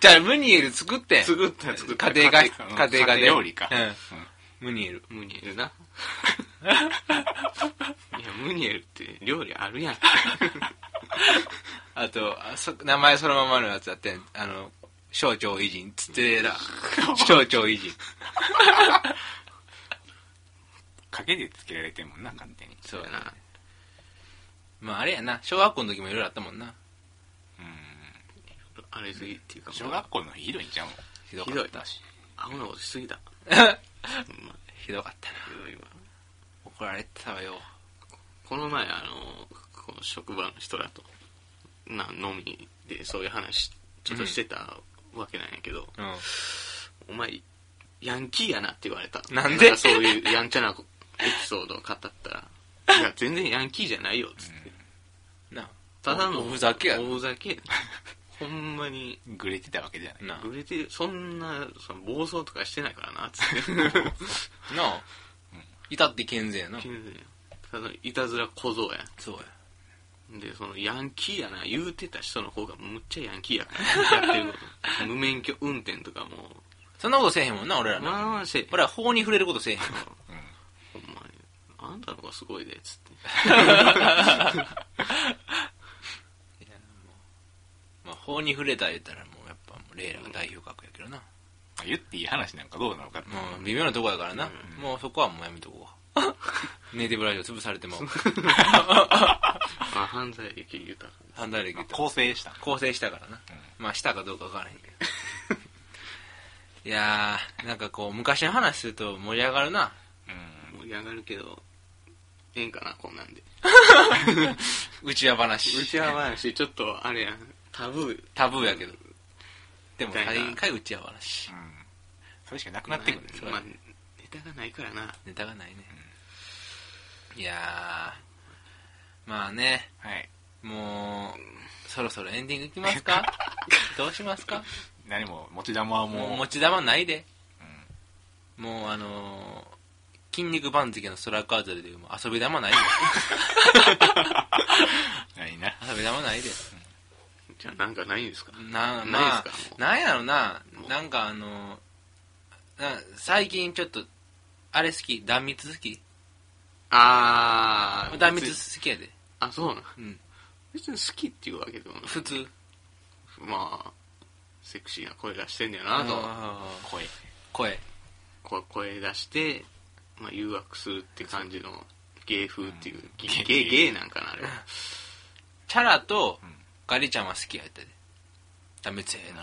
[SPEAKER 2] じゃあムニエル作ってん。
[SPEAKER 4] 作った作った。
[SPEAKER 2] 家庭科、
[SPEAKER 1] 家庭
[SPEAKER 2] 家庭科で。
[SPEAKER 1] 料理か
[SPEAKER 2] うん。ムニエル。
[SPEAKER 4] ムニエルな。いや、ムニエルって料理あるやん。
[SPEAKER 2] あと、あそ名前そのままのやつあってん、あの、省庁偉人つってら、省庁偉人。
[SPEAKER 1] 賭けでつけられてんもんな、勝手に。
[SPEAKER 2] そうやな。まああれやな、小学校の時もいろいろあったもんな。
[SPEAKER 1] うん。
[SPEAKER 4] あれすぎっていうか、
[SPEAKER 1] 小学校のひどいんちゃう
[SPEAKER 2] ひど
[SPEAKER 4] ひどい
[SPEAKER 2] かったし。
[SPEAKER 4] アホなことしすぎた。
[SPEAKER 2] ひどかったな。
[SPEAKER 4] ひどいわ
[SPEAKER 2] 怒られてたわよ。
[SPEAKER 4] この前、あの、この職場の人らと、な、飲みでそういう話、ちょっとしてたわけなんやけど、
[SPEAKER 2] うん。
[SPEAKER 4] お前、ヤンキーやなって言われた。
[SPEAKER 2] なんで？
[SPEAKER 4] かそういうやんちゃなエピソードを語ったら、いや、全然ヤンキーじゃないよ、つって。
[SPEAKER 2] な
[SPEAKER 4] ただの、
[SPEAKER 2] おふざけや
[SPEAKER 4] おふざけほんまに、
[SPEAKER 1] グレてたわけじゃない。
[SPEAKER 2] な
[SPEAKER 4] 売れてる、そんな、その暴走とかしてないからな、つって。
[SPEAKER 2] なあ。いたって健全やな。
[SPEAKER 4] ただ、いたずら小僧や。
[SPEAKER 2] そうや。
[SPEAKER 4] で、そのヤンキーやな、言うてた人の方がむっちゃヤンキーやから、やってること。無免許運転とかも、
[SPEAKER 2] そんなことせえへんもんな、俺らな。
[SPEAKER 4] まあまあせえ、
[SPEAKER 2] 俺ら法に触れることせえへん。
[SPEAKER 4] ほんまに。あんたの方がすごいで、つって。
[SPEAKER 2] まあ法に触れた言ったらもうやっぱもうレイラが代表格やけどな。
[SPEAKER 1] 言っていい話なんかどうなのかって。
[SPEAKER 2] もう微妙なとこやからな。もうそこはもうやめとこう。ネイティブラジオ潰されても、
[SPEAKER 4] まあ、犯罪歴豊か
[SPEAKER 2] 判断力と
[SPEAKER 1] 構成した。
[SPEAKER 2] 構成したからな。まあしたかどうかわからへんけど。いやー、なんかこう昔の話すると盛り上がるな。
[SPEAKER 1] うん。
[SPEAKER 4] 盛り上がるけど、ええんかな、こんなんで。
[SPEAKER 2] うちわ話。
[SPEAKER 4] うちわ話、ちょっと、あれやん、タブー。
[SPEAKER 2] タブーやけど。でも大概うちわ話。
[SPEAKER 1] うん。それしかなくなってくるね。
[SPEAKER 4] まあ、ネタがないからな。
[SPEAKER 2] ネタがないね。いやー、まあね、
[SPEAKER 1] はい。
[SPEAKER 2] もう、そろそろエンディングいきますか？どうしますか？
[SPEAKER 1] 何も、持ち玉はもう、
[SPEAKER 2] もう持ち玉ないで。もうあのー、筋肉番付のストライクアウトでもう遊び玉ないで。
[SPEAKER 1] ないな。
[SPEAKER 2] 遊び玉ないで。
[SPEAKER 4] じゃあ、なんかないんですか？
[SPEAKER 2] な、
[SPEAKER 4] ない
[SPEAKER 2] まあ
[SPEAKER 4] ですか？
[SPEAKER 2] なんやろな、なんかあの最近ちょっと、あれ好き、断蜜好き？
[SPEAKER 4] あー。
[SPEAKER 2] 断蜜好きやで。
[SPEAKER 4] あ、そうなん？
[SPEAKER 2] うん。
[SPEAKER 4] 別に好きっていうわけでもない。
[SPEAKER 2] 普通。
[SPEAKER 4] まあ、セクシーな声出してんだよなと。
[SPEAKER 2] あー
[SPEAKER 1] 声。
[SPEAKER 2] 声。
[SPEAKER 4] こ声出して、まあ、誘惑するって感じの芸風っていう、
[SPEAKER 1] ん
[SPEAKER 4] 芸芸芸なんかな、あれは。
[SPEAKER 2] チャラと
[SPEAKER 1] うん
[SPEAKER 2] ガリちゃんは好きやったで。断蜜ええな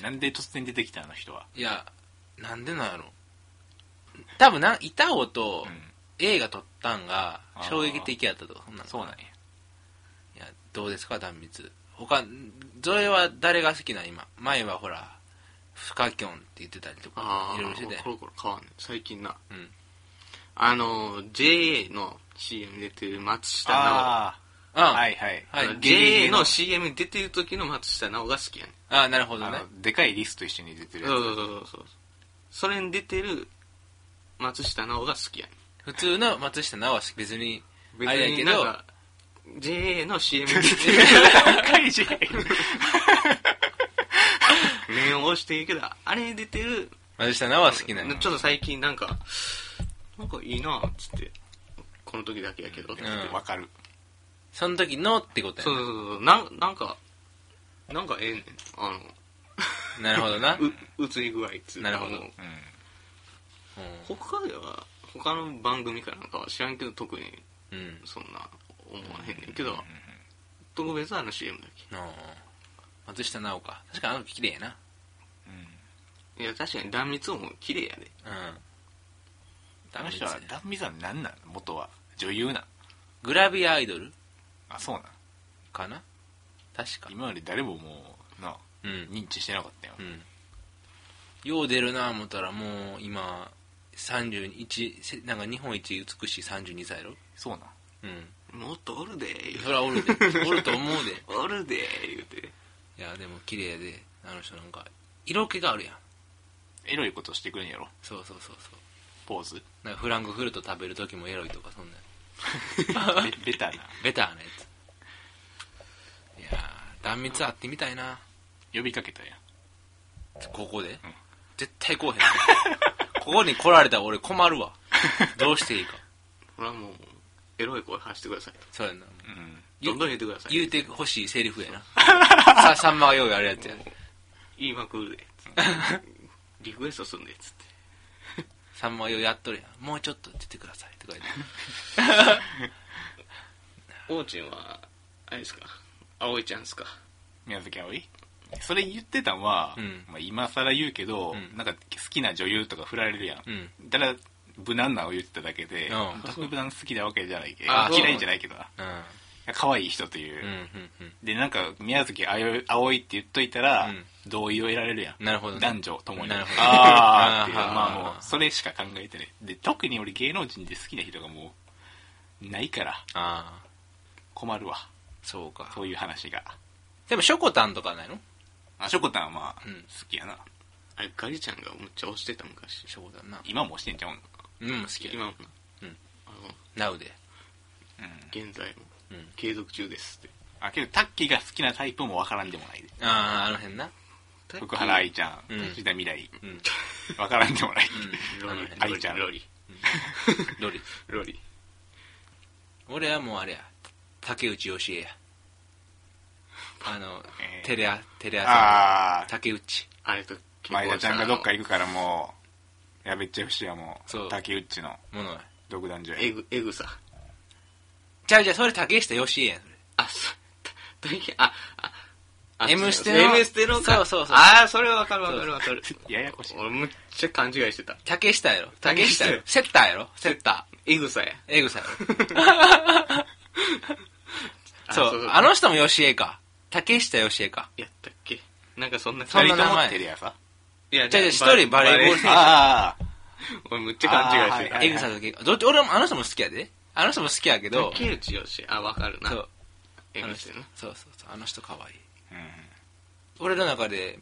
[SPEAKER 2] ぁ。
[SPEAKER 1] なんで突然出てきたあの人は？
[SPEAKER 2] いや、なんでなんやろ。多分な、板尾と
[SPEAKER 1] うん。
[SPEAKER 2] 映画撮ったんが衝撃的やったとか、そんなの
[SPEAKER 1] そうなんや。
[SPEAKER 2] いや、どうですか、断蜜。他、それは誰が好きな今。前はほら、フカキョンって言ってたりとか
[SPEAKER 4] あ、
[SPEAKER 2] いろいろしてて
[SPEAKER 4] あ、コ。ロコロ変わんねん最近な。
[SPEAKER 2] うん。
[SPEAKER 4] あの、JA の CM 出てる松下奈
[SPEAKER 1] あ
[SPEAKER 2] あ
[SPEAKER 1] あ。はいはい。
[SPEAKER 2] はい
[SPEAKER 4] JA の CM 出てる時の松下奈緒が好きやねん。
[SPEAKER 2] ああ、なるほどね。
[SPEAKER 1] でかいリスと一緒に出てるやつ。
[SPEAKER 4] そうそうそうそう。それに出てる松下奈緒が好きやねん。
[SPEAKER 2] 普通の松下奈緒は別に、
[SPEAKER 4] 別
[SPEAKER 2] あれやけど
[SPEAKER 4] になんか、JA の CM 出てる面を押していいけど、あれに出てる
[SPEAKER 2] 松下奈緒は好きなの。
[SPEAKER 4] ちょっと最近なんか、なんかいいなっつって、この時だけやけど、って
[SPEAKER 2] うん
[SPEAKER 1] わかる。
[SPEAKER 2] その時のってことや
[SPEAKER 4] そうそうそうそう、なんなんか、なんかええねん。あ
[SPEAKER 2] な。なるほどな。
[SPEAKER 4] の、う、映り具合っつうか
[SPEAKER 2] なるほど
[SPEAKER 4] もう
[SPEAKER 1] うん。
[SPEAKER 2] うん
[SPEAKER 4] 他では、他の番組かなんかは知らんけど、特に
[SPEAKER 2] うん。
[SPEAKER 4] そんな思わへんねんけど、特別あの CM だ
[SPEAKER 2] あー松下奈緒か。確かにあの子綺麗やな。
[SPEAKER 4] け。いや、確かに断蜜も綺麗やで。
[SPEAKER 2] うん。
[SPEAKER 1] あの人は、ダンミさんなんなん？元は。女優なん？
[SPEAKER 2] グラビアアイドル？
[SPEAKER 1] あ、そうなん
[SPEAKER 2] かな？確か。
[SPEAKER 1] 今まで誰ももう、な、
[SPEAKER 2] うん。
[SPEAKER 1] 認知してなかったよ
[SPEAKER 2] う。ん。よう出るな思ったらもう今、31、せなんか日本一美しい32歳やろ？
[SPEAKER 1] そうなん
[SPEAKER 2] うん。
[SPEAKER 4] もっとおるで、
[SPEAKER 2] それはおるで。おると思うで。
[SPEAKER 4] おるで、言うて。
[SPEAKER 2] いいやでも綺麗であの人なんか色気があるやん
[SPEAKER 1] エロいことしてくれんやろ？
[SPEAKER 2] そうそうそうそう
[SPEAKER 1] ポーズ
[SPEAKER 2] なんかフランクフルト食べる時もエロいとかそんなん
[SPEAKER 1] ベベタな
[SPEAKER 2] ベターなやついやー断蜜会ってみたいな
[SPEAKER 1] 呼びかけたやん。
[SPEAKER 2] ここで、絶対来おへん。ね ここに来られたら俺困るわ。どうしていいか。
[SPEAKER 4] これはもうエロい声発してください
[SPEAKER 2] そうやな。
[SPEAKER 1] うん。
[SPEAKER 4] どんどん言ってください。
[SPEAKER 2] 言うてほしいセリフやな。ささんまがようやるやつや。
[SPEAKER 4] 言いまくるで。つってリクエストすんでつって。
[SPEAKER 2] さんまがようやっとるやん。もうちょっとって言ってくださいとか言って
[SPEAKER 4] オーチンはあれですか？葵ちゃんですか？
[SPEAKER 1] 宮崎あおいそれ言ってたんは、
[SPEAKER 2] うん。
[SPEAKER 1] まあ、今更言うけど、
[SPEAKER 2] うん。
[SPEAKER 1] なんか好きな女優とか振られるやん、
[SPEAKER 2] うん。
[SPEAKER 1] ただ無難なを言ってただけで、
[SPEAKER 2] うん。
[SPEAKER 1] 特に無難好きなわけじゃないけ
[SPEAKER 2] あ
[SPEAKER 1] 嫌いじゃないけどな。
[SPEAKER 2] うん。
[SPEAKER 1] 可愛い人という、
[SPEAKER 2] うんうん
[SPEAKER 1] でなんか宮崎あよ葵って言っといたら、
[SPEAKER 2] うん。
[SPEAKER 1] 同意を得られるやん。
[SPEAKER 2] うんなるほどね。
[SPEAKER 1] 男女ともに。
[SPEAKER 2] なるほど
[SPEAKER 1] ああっていう。
[SPEAKER 2] あー
[SPEAKER 1] まあもうそれしか考えてない。で特に俺芸能人で好きな人がもうないから
[SPEAKER 2] ああ
[SPEAKER 1] 困るわ。
[SPEAKER 2] そうか。
[SPEAKER 1] そういう話が。
[SPEAKER 2] でもショコタンとかないの？
[SPEAKER 1] あしょこたんはまあ、
[SPEAKER 2] うん
[SPEAKER 1] 好きやな。
[SPEAKER 4] あれガリちゃんがむっちゃ推してた昔。
[SPEAKER 2] ショコタンな。
[SPEAKER 1] 今もしてんちゃうん
[SPEAKER 2] うん好きや。
[SPEAKER 4] 今も。な
[SPEAKER 2] うん。
[SPEAKER 4] あの
[SPEAKER 2] ナウで。
[SPEAKER 1] うん。
[SPEAKER 4] 現在も。
[SPEAKER 2] うん。
[SPEAKER 4] 継続中ですって。
[SPEAKER 1] あけどタッキーが好きなタイプもわからんでもないで。
[SPEAKER 2] あああの辺な。
[SPEAKER 1] 福原愛ちゃん
[SPEAKER 2] うん。
[SPEAKER 1] 藤田未来。
[SPEAKER 2] うん。うん
[SPEAKER 1] わからんでもない、
[SPEAKER 4] ロリ
[SPEAKER 2] あの
[SPEAKER 1] 愛ちゃん。
[SPEAKER 4] ロリ。
[SPEAKER 2] ロリ。
[SPEAKER 4] ロリ。
[SPEAKER 2] 俺はもうあれや。竹内義恵やあの、
[SPEAKER 1] えー。
[SPEAKER 2] テレアテレ朝
[SPEAKER 1] ああ
[SPEAKER 2] 竹内。
[SPEAKER 4] あれと
[SPEAKER 1] 前田ちゃんがどっか
[SPEAKER 4] 行
[SPEAKER 1] 行くからもうやべっちゃ節はも
[SPEAKER 2] そう。
[SPEAKER 1] う竹内の。
[SPEAKER 2] ものや
[SPEAKER 1] 独壇場や。
[SPEAKER 4] エグエグさ。
[SPEAKER 2] じゃあじゃあそれ竹下義恵やん。それ
[SPEAKER 4] あそあああ
[SPEAKER 2] M ステの
[SPEAKER 4] ？M ステのか。
[SPEAKER 2] そうそうそう。
[SPEAKER 4] ああそれはわかるわかるわかる。
[SPEAKER 1] ややこしい。
[SPEAKER 4] 俺むっちゃ勘違いしてた。
[SPEAKER 2] 竹下やろ。竹下やろ。
[SPEAKER 4] 竹
[SPEAKER 2] セッターやろ。セッタ
[SPEAKER 4] エグさや。
[SPEAKER 2] ーエグさやろ。
[SPEAKER 4] あ
[SPEAKER 2] そうあの人も義恵か竹下義恵か。
[SPEAKER 4] やったっけ？なんかそんな
[SPEAKER 2] そんな
[SPEAKER 1] とも
[SPEAKER 2] 名前
[SPEAKER 1] テレ朝
[SPEAKER 4] いや
[SPEAKER 2] じゃあ一人バレーボール選手。
[SPEAKER 1] あ あ
[SPEAKER 4] 俺むっちゃ勘違いしてた。
[SPEAKER 1] あーはい
[SPEAKER 2] エグさと竹どっち俺もあの人も好きやで。あの人も好きやけど。
[SPEAKER 4] 竹内よしあわかるな。
[SPEAKER 2] そう。あの人
[SPEAKER 4] エグステな
[SPEAKER 2] そうそうそう。あの人可愛い。
[SPEAKER 1] うん
[SPEAKER 2] 俺の中で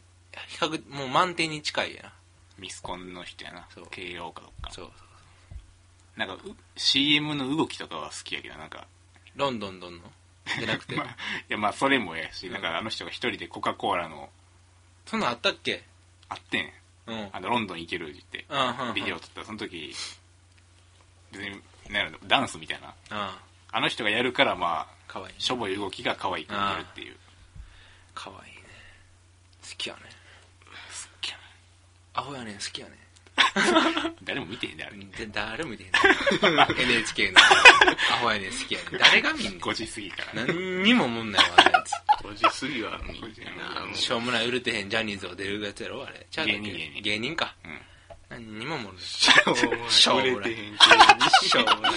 [SPEAKER 2] 比較もう満点に近いやな。
[SPEAKER 1] ミスコンの人やな。
[SPEAKER 2] そう。
[SPEAKER 1] 慶応かどっか。
[SPEAKER 2] そう
[SPEAKER 1] なんかう CM の動きとかは好きやけどなんか。
[SPEAKER 2] ロンドンドンのじゃなくて。
[SPEAKER 1] まあ、いやまあそれもやし、なんかあの人が一人でコカ・コーラの。
[SPEAKER 2] そんなんあったっけ？
[SPEAKER 1] あってん。
[SPEAKER 2] うん。うん
[SPEAKER 1] あのロンドン行けるって言ってビデオ撮った。その時別になんやろダンスみたいな。
[SPEAKER 2] あ
[SPEAKER 1] あの人がやるからまあ
[SPEAKER 2] かわいい
[SPEAKER 1] しょぼい動きが可愛く見えるっていう。
[SPEAKER 2] かわいいね。好きやね。
[SPEAKER 1] 好きや
[SPEAKER 2] アホやねん好きやね
[SPEAKER 1] な誰も見てへんであれ。
[SPEAKER 2] んで誰も見てへんねん。NHK の。アホやねん好きやねん。誰が見んの
[SPEAKER 1] 5時過ぎから。
[SPEAKER 2] 何にも思んないわあんなや
[SPEAKER 4] 5時過ぎはみんな。
[SPEAKER 2] しょうもない売れてへんジャニーズを出るやつやろあれ。
[SPEAKER 1] 芸人芸人。
[SPEAKER 2] 芸人か。
[SPEAKER 1] うん。
[SPEAKER 2] 何にも思んない。
[SPEAKER 4] しょうもない。売れてへん芸人しょうもない。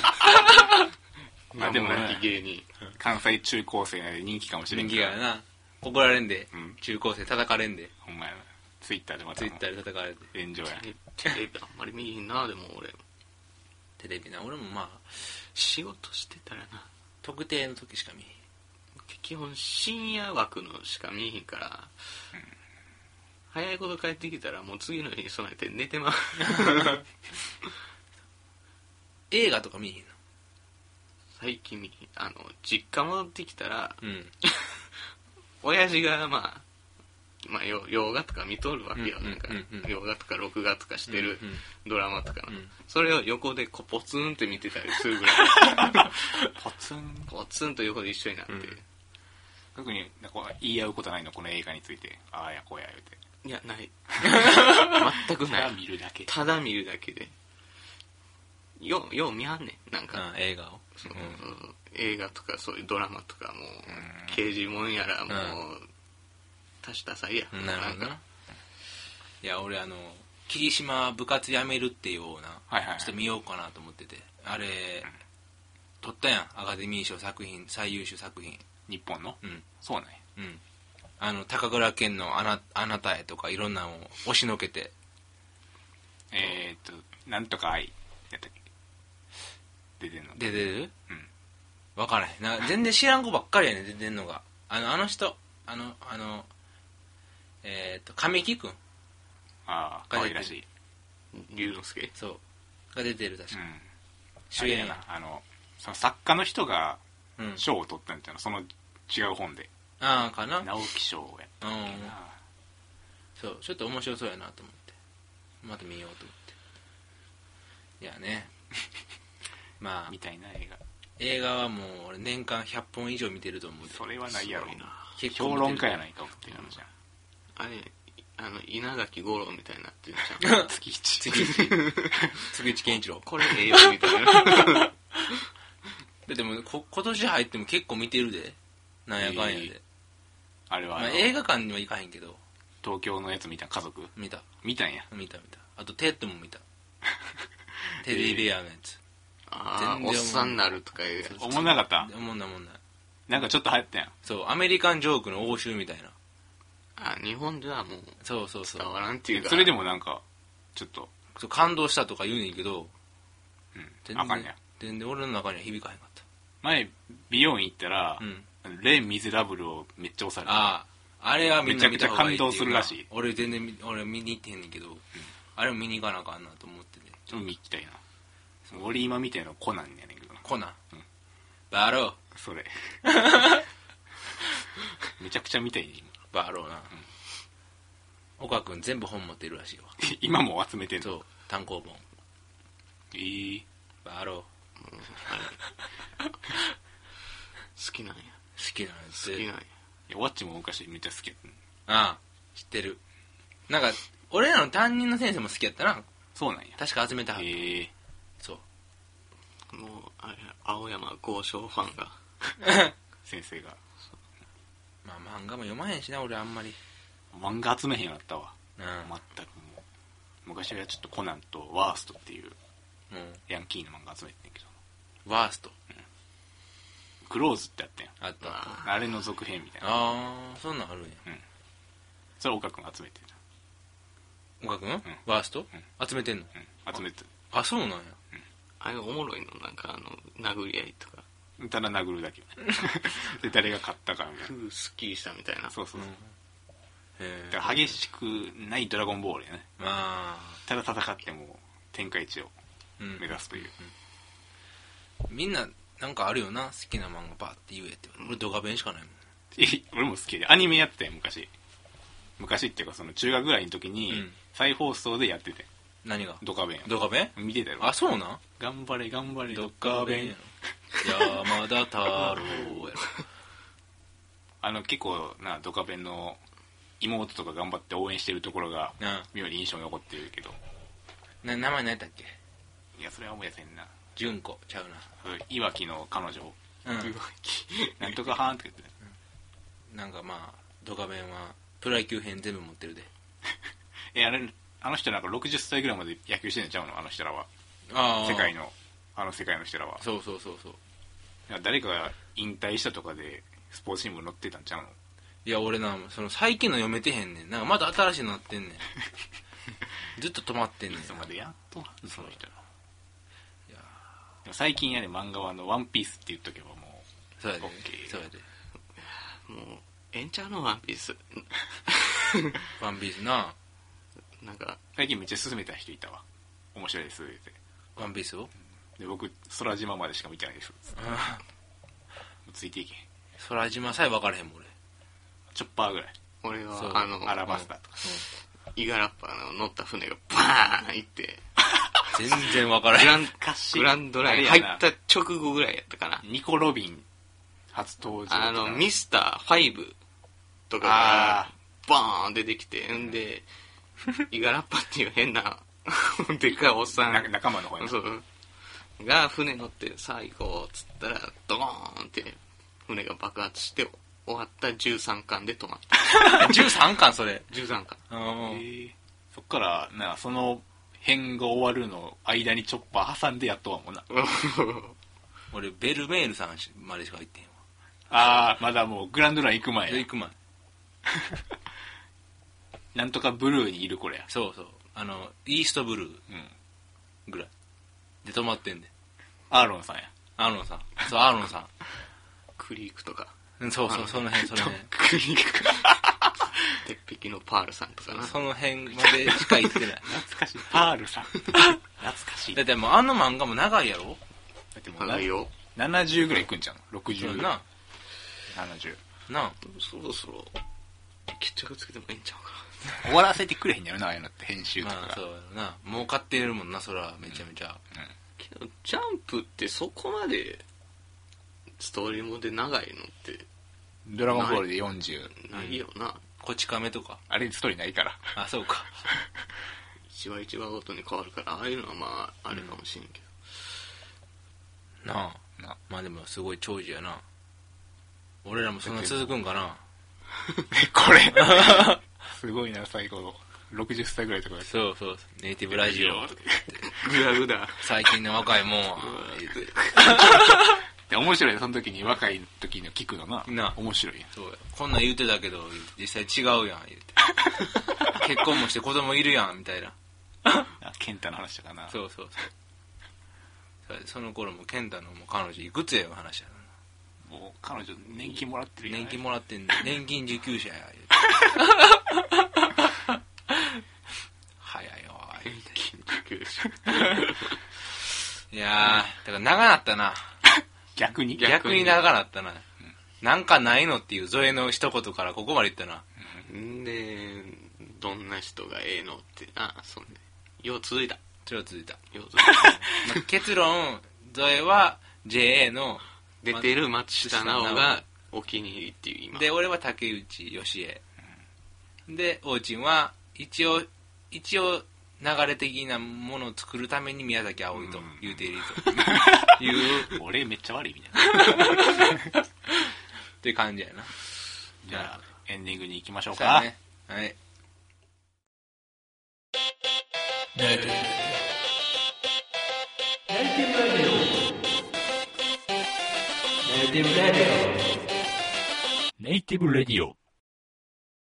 [SPEAKER 1] まあでも
[SPEAKER 4] なき芸人。
[SPEAKER 1] 関西中高生で人気かもしれ
[SPEAKER 2] 人
[SPEAKER 1] んけど。
[SPEAKER 2] 気がやな。怒られんで、
[SPEAKER 1] うん。
[SPEAKER 2] 中高生叩かれんで。
[SPEAKER 1] ほんまやなツイッターでまた。
[SPEAKER 2] ツイッターで叩かれて。
[SPEAKER 1] 炎上や。
[SPEAKER 4] えテレビあんまり見えへんなでも俺。
[SPEAKER 2] テレビな俺もまあ
[SPEAKER 4] 仕事してたらな。
[SPEAKER 2] 特定の時しか見え
[SPEAKER 4] 基本深夜枠のしか見えへんから、早いこと帰ってきたらもう次の日に備えて寝てまう。
[SPEAKER 2] へ ん映画とか見えへんの？
[SPEAKER 4] 最近見へん。あの実家戻ってきたら
[SPEAKER 2] うん。
[SPEAKER 4] 親父がまあまあ、よ洋画とか見とるわけよ、
[SPEAKER 2] うんうん
[SPEAKER 4] なんか
[SPEAKER 2] うんうん。
[SPEAKER 4] 洋画とか録画とかしてる
[SPEAKER 2] うんうん。
[SPEAKER 4] ドラマとかそれを横でこうポツンって見てたりするぐらい。
[SPEAKER 1] ポツン。
[SPEAKER 4] ポツンと横で一緒になって、
[SPEAKER 2] うん。
[SPEAKER 1] 特になんか言い合うことないのこの映画について。ああやこうや言うて。
[SPEAKER 4] いやない。全く
[SPEAKER 1] ただ
[SPEAKER 4] ない
[SPEAKER 1] 見るだけ。
[SPEAKER 4] ただ見るだけで。ようよう見はんねん。なんか、
[SPEAKER 2] うん映画を。
[SPEAKER 4] その映画とかそういうドラマとかもう、
[SPEAKER 1] ん。
[SPEAKER 4] 刑事もんやらもう、足したさいや、
[SPEAKER 2] うんなるほどな。いや俺あの霧島部活やめるっていうような、
[SPEAKER 1] はいはい
[SPEAKER 2] ちょっと見ようかなと思ってて。あれ撮ったやん。アカデミー賞作品最優秀作品。
[SPEAKER 1] 日本の？
[SPEAKER 2] うん。
[SPEAKER 1] そうなんや。
[SPEAKER 2] うん。あの高倉健のあな「あなたへ」とかいろんなのを押しのけて。
[SPEAKER 1] えー、っとなんとか愛やったっけ？出てんの。
[SPEAKER 2] 出てる？
[SPEAKER 1] うん。
[SPEAKER 2] 分からへん。な全然知らん子ばっかりやねん出てんのが。あのあの人あのあのえっ、と神木くん。
[SPEAKER 1] ああ可愛らしい。
[SPEAKER 4] 龍之介？
[SPEAKER 2] そう。が出てる確か、
[SPEAKER 1] うん。
[SPEAKER 2] 主演。
[SPEAKER 1] なあのその作家の人が
[SPEAKER 2] うん。
[SPEAKER 1] 賞を取ったんじゃないその違う本で。
[SPEAKER 2] ああかな。
[SPEAKER 1] 直木賞やったっけな。
[SPEAKER 2] そうちょっと面白そうやなと思って。また見ようと思って。いやね。まあ。
[SPEAKER 1] みたいな映画。
[SPEAKER 2] 映画はもう俺年間100本以上見てると思うで。
[SPEAKER 1] それはないやろ
[SPEAKER 4] な。
[SPEAKER 2] 結構
[SPEAKER 1] 評論家やないかっていう話じゃん
[SPEAKER 4] あれあの稲垣吾郎みたいになってるじゃん。
[SPEAKER 1] 月一。
[SPEAKER 2] 次一。次一健一郎。
[SPEAKER 4] これええよみたいな。
[SPEAKER 2] ででもこ今年入っても結構見てるで。なんやかんやで、
[SPEAKER 1] えまあ、
[SPEAKER 2] まあ、映画館には行かへんけど。
[SPEAKER 1] 東京のやつ見た？家族？
[SPEAKER 2] 見た。
[SPEAKER 1] 見たんや。
[SPEAKER 2] 見た見た。あとテッドも見た。テディベアのやつ、
[SPEAKER 4] ああ
[SPEAKER 2] 全然
[SPEAKER 4] おっさんになるとかいうやつ。
[SPEAKER 1] おもんなかった？
[SPEAKER 2] おもんなもんない。
[SPEAKER 1] なんかちょっと流行ったや。ん
[SPEAKER 2] そうアメリカンジョークの応酬みたいな
[SPEAKER 4] あ日本ではもう
[SPEAKER 2] そうそうそう。
[SPEAKER 4] 伝わらんっていうか。
[SPEAKER 1] それでもなんかちょっと
[SPEAKER 2] そう感動したとか言うねんけど
[SPEAKER 1] うん。
[SPEAKER 2] 全
[SPEAKER 1] あかんや。
[SPEAKER 2] 然全然俺の中には響かへんかっ
[SPEAKER 1] 前美容院行ったら
[SPEAKER 2] たうん。
[SPEAKER 1] レ・ミゼラブルをめっちゃ押された。
[SPEAKER 2] あああれは
[SPEAKER 1] めちゃくちゃ感動するらしい。
[SPEAKER 2] 俺全然見俺見に行ってへんねんけど、あれも見に行かなあかんなと思ってね
[SPEAKER 1] ちょっと見行きたいな。俺今見てるのコナンやねんけどな。
[SPEAKER 2] コナン、
[SPEAKER 1] うん。
[SPEAKER 2] バロー。
[SPEAKER 1] それ。めちゃくちゃ見たいね
[SPEAKER 2] バローな、岡君全部本持ってるらしいわ。
[SPEAKER 1] 今 今も集めてんの？
[SPEAKER 2] そう。単行本。
[SPEAKER 1] えー、
[SPEAKER 2] バロ
[SPEAKER 4] 好きなんや。
[SPEAKER 2] ー好きなんです
[SPEAKER 4] 好きなんや。
[SPEAKER 1] いやワッチも昔めっちゃ好きやった。
[SPEAKER 2] ああ知ってる。なんか俺らの担任の先生も好きやったな。
[SPEAKER 1] そうなんや。
[SPEAKER 2] 確か集めたはず、
[SPEAKER 1] えー、
[SPEAKER 2] そう。
[SPEAKER 4] もうあれ青山豪商ファンが。
[SPEAKER 1] 先生が。
[SPEAKER 2] まあ漫画も読まへんしな俺あんまり。
[SPEAKER 1] 漫画集めへんようになったわ。
[SPEAKER 2] うん。
[SPEAKER 1] 全くもう。昔はちょっとコナンとワーストっていう
[SPEAKER 2] も
[SPEAKER 1] ヤンキーの漫画集めてんけど。
[SPEAKER 2] うワースト。
[SPEAKER 1] クローズってあったやん。
[SPEAKER 2] あった。あ
[SPEAKER 1] れの続編みたいな。
[SPEAKER 2] ああそんなんあるんや。
[SPEAKER 1] それ岡君集めて
[SPEAKER 2] 岡君、ワースト、集めてんの？
[SPEAKER 1] た、うん、集めて
[SPEAKER 2] あそうなんや。
[SPEAKER 4] あれおもろいの？なんかあの殴り合いとか
[SPEAKER 1] ただ殴るだけ。で誰が勝ったかみたい
[SPEAKER 4] ふうすっきりしたみたいな。
[SPEAKER 1] なそうそうそう、
[SPEAKER 2] へえ
[SPEAKER 1] だから激しくないドラゴンボールやね。
[SPEAKER 2] まあ
[SPEAKER 1] ただ戦っても天下一を
[SPEAKER 2] うん。
[SPEAKER 1] 目指すという、
[SPEAKER 2] みんななんかあるよな好きな漫画バーって言えって。俺ドカベンしかないもん。
[SPEAKER 1] え 俺も好きで。アニメやって昔。昔っていうかその中学ぐらいの時に
[SPEAKER 2] うん。
[SPEAKER 1] 再放送でやってて。
[SPEAKER 2] 何が？
[SPEAKER 1] ドカベン。
[SPEAKER 2] ドカベン？
[SPEAKER 1] 見てたよ。
[SPEAKER 2] あそうなん？
[SPEAKER 1] 頑張れ頑張れ。
[SPEAKER 2] ド
[SPEAKER 1] ドカベン
[SPEAKER 2] やろ山田太郎やろ。
[SPEAKER 1] あの結構なドカベンの妹とか頑張って応援してるところが
[SPEAKER 2] な
[SPEAKER 1] 妙に印象に残ってるけど。
[SPEAKER 2] な名前何やったっけ？
[SPEAKER 1] いやそれは思い出せんな。
[SPEAKER 2] 純子ちゃう
[SPEAKER 1] いわきの彼女。
[SPEAKER 2] なうん。
[SPEAKER 1] なんとかはーんって言って。
[SPEAKER 2] なんかまあドカベンはプロ野球編全部持ってるで。
[SPEAKER 1] えあれあの人なんか60歳ぐらいまで野球してんちゃうの？あの人らは。
[SPEAKER 2] あ
[SPEAKER 1] 世界のあの世界の人らは。
[SPEAKER 2] そうそうそうそう。
[SPEAKER 1] いや誰かが引退したとかでスポーツ新聞載ってたんちゃうの？
[SPEAKER 2] いや俺なその最近の読めてへんねんな。んかまた新しいのなってんねん。ずっと止まってんねん
[SPEAKER 1] いつまでやっとその人ら。
[SPEAKER 2] いや。
[SPEAKER 1] 最近やで漫画はあの「ワンピースって言っとけばも
[SPEAKER 2] そうやで。
[SPEAKER 1] オッケー
[SPEAKER 2] そうやで。
[SPEAKER 4] もうええんちゃうのワンピース。
[SPEAKER 2] ワンピースな。
[SPEAKER 4] なんか
[SPEAKER 1] う最近めっちゃ勧めた人いたわ。面白いですって。
[SPEAKER 2] ワンピースを？
[SPEAKER 1] で僕空島までしか見てないです。ついていけへん。
[SPEAKER 2] 空島さえ分からへんもん俺。
[SPEAKER 1] チョッパーぐらい。
[SPEAKER 4] 俺
[SPEAKER 2] そう。
[SPEAKER 4] はあの
[SPEAKER 1] アラバスタと。か
[SPEAKER 4] イガラッパーの乗った船がバーン行って。
[SPEAKER 2] 全然分からへん。
[SPEAKER 4] グラン
[SPEAKER 1] 昔
[SPEAKER 4] グランドライン入った直後ぐらいやったかな。
[SPEAKER 1] ニコ・ロビン。初登場
[SPEAKER 4] あのミ
[SPEAKER 1] ス
[SPEAKER 4] スター5とかがバーン出てきて。んでイガラッパっていう変な でっかいおっさん。
[SPEAKER 1] 仲間の方やな。
[SPEAKER 4] そうが船乗ってさあ行こうっつったらドーンって船が爆発して終わった13巻で止まった。
[SPEAKER 2] 13巻それ。
[SPEAKER 4] 13巻。
[SPEAKER 1] そっからなその編が終わるの間にチョッパー挟んでやっとはもんな。
[SPEAKER 2] 俺ベルメールさんまでしか入ってへんわ。
[SPEAKER 1] ああまだもうグランドライン行く前
[SPEAKER 2] 行く前。
[SPEAKER 1] なんとかブルーにいるこれや。
[SPEAKER 2] そうそう。あのイーストブルー
[SPEAKER 1] うん
[SPEAKER 2] ぐらいで止まってんで
[SPEAKER 1] アーロンさんや
[SPEAKER 2] アーロンさんそうアーロンさ
[SPEAKER 4] クリークとか
[SPEAKER 2] んうんそうそうその辺その辺
[SPEAKER 1] クリック
[SPEAKER 4] 鉄壁のパールさんとかな。
[SPEAKER 2] その辺までしか行ってない。
[SPEAKER 1] 懐かしい。パールさん。懐かしい。
[SPEAKER 2] だってもうあの漫画も長いやろ？
[SPEAKER 1] だってもう
[SPEAKER 4] 長いよ。
[SPEAKER 1] 70ぐらいいくんじゃん。
[SPEAKER 2] そう
[SPEAKER 1] 60。
[SPEAKER 2] やな。
[SPEAKER 1] 70。
[SPEAKER 2] なあ。
[SPEAKER 4] そろそろ、決着つけてもいいんちゃうか
[SPEAKER 1] 終わらせてくれへんやろな、ああいうのって編集とか
[SPEAKER 2] まあ、そうやな。儲かってるもんな、そら、めちゃめちゃ。
[SPEAKER 4] な。けど、ジャンプってそこまで、ストーリーもで長いのって
[SPEAKER 1] ドラゴンボールで40。
[SPEAKER 4] ないよな。
[SPEAKER 2] こち亀とか。
[SPEAKER 1] あれストーリーないから。
[SPEAKER 2] あ、そうか。
[SPEAKER 4] 一話一話ごとに変わるから、ああいうのはまあ、あれかもしれんけど。
[SPEAKER 2] なあ。
[SPEAKER 1] な
[SPEAKER 2] まあでもすごい長寿やな。俺らもそんな続くんかな。
[SPEAKER 1] これ。すごいな、最後。60歳ぐらいとかで
[SPEAKER 2] そうそう。ネイティブラジオ。
[SPEAKER 4] グダグダ。
[SPEAKER 2] 最近の若いもんは。
[SPEAKER 1] 面白いねその時に若い時の聞くのな。
[SPEAKER 2] な
[SPEAKER 1] 面白い。
[SPEAKER 2] そうや。こんなん言うてたけど、実際違うやん、言うて。結婚もして子供いるやん、みたいな。
[SPEAKER 1] あケンタの話とかな。
[SPEAKER 2] そうそうそう。その頃も健太のもう彼女いくつやいう話や
[SPEAKER 1] もう彼女年金もらってる
[SPEAKER 2] 年金もらってん 年金受給者や。早いよ、言うて いやー、だから長なったな。
[SPEAKER 1] 逆に？
[SPEAKER 2] 逆に長なったな。なんかないのっていうゾエの一言からここまでいったな。
[SPEAKER 4] んで、どんな人がええのってな、そんで。よう続いた。
[SPEAKER 2] ちょっと続いた。
[SPEAKER 4] よう続いた。
[SPEAKER 2] まあ結論、ゾエは JA の、
[SPEAKER 4] 出てる松下奈緒がお気に入りっていう今。
[SPEAKER 2] で、俺は竹内義恵。で、王鎮は、一応、一応、流れ的なものを作るために宮崎葵と言うていると いう、
[SPEAKER 1] 俺めっちゃ悪いみたいな。
[SPEAKER 2] っていう感じやな。
[SPEAKER 1] じゃあ、エンディングに行きましょうか。
[SPEAKER 2] そうやね。はい。
[SPEAKER 3] Native Radio。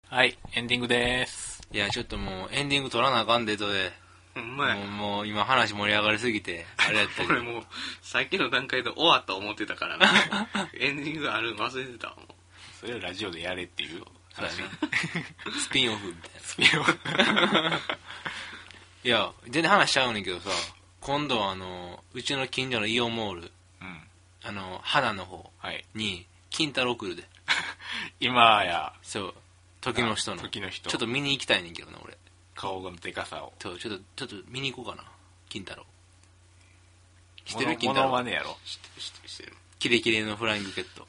[SPEAKER 1] はい、エンディングです。
[SPEAKER 2] いや、ちょっともう、エンディング取らなあかんで、ゾエ。
[SPEAKER 4] ほんまや
[SPEAKER 2] もう、もう今話盛り上がりすぎて、あれやったけど
[SPEAKER 4] 俺もう、さっきの段階で終わった思ってたからな。エンディングあるの忘れてたわもう
[SPEAKER 1] それをラジオでやれっていう話。
[SPEAKER 2] スピンオフみたいな。
[SPEAKER 1] スピンオフ
[SPEAKER 2] いや、全然話しちゃうねんけどさ、今度あの、うちの近所のイオンモール、
[SPEAKER 1] うん。
[SPEAKER 2] あの、花の方
[SPEAKER 1] はい。
[SPEAKER 2] に、金太郎来るで。
[SPEAKER 1] 今や、
[SPEAKER 2] そう。時の人の。
[SPEAKER 1] 時の人
[SPEAKER 2] ちょっと見に行きたいねんけどな、俺。
[SPEAKER 1] 顔のでかさを。
[SPEAKER 2] そう、ちょっと、ちょっと見に行こうかな。金太郎。知ってる？金太郎。
[SPEAKER 1] ノマネやろ。
[SPEAKER 4] 知ってる知ってる知ってる。
[SPEAKER 2] キレキレのフライングケット。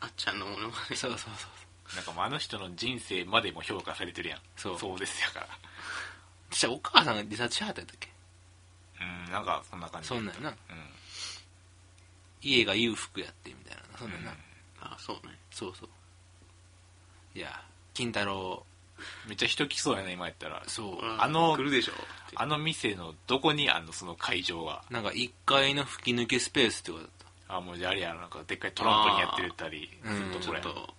[SPEAKER 4] あっちゃんのものまね。
[SPEAKER 2] そうそうそう。
[SPEAKER 1] なんかもうあの人の人生までも評価されてるやん。
[SPEAKER 2] そう
[SPEAKER 1] そうですやから。
[SPEAKER 2] じゃあお母さんが自殺しはったんやったっけ？
[SPEAKER 1] うん、なんかそんな感じ。
[SPEAKER 2] そんなんやな。
[SPEAKER 1] うん。
[SPEAKER 2] 家が裕福やって、みたいな。そんなんやな。
[SPEAKER 4] あ、そうね。
[SPEAKER 2] そうそう。いや、金太郎、
[SPEAKER 1] めっちゃ人来そうやな、今やったら。
[SPEAKER 2] そう。
[SPEAKER 1] あの
[SPEAKER 4] 来るでしょ
[SPEAKER 1] あの店のどこにあんの、その会場が。
[SPEAKER 2] なんか1階の吹き抜けスペースってことだった。
[SPEAKER 1] あ、もうじゃああれやろ、なんかでっかいトランポリンやってるったりすると
[SPEAKER 4] ち
[SPEAKER 1] ころやろ
[SPEAKER 4] ょっと、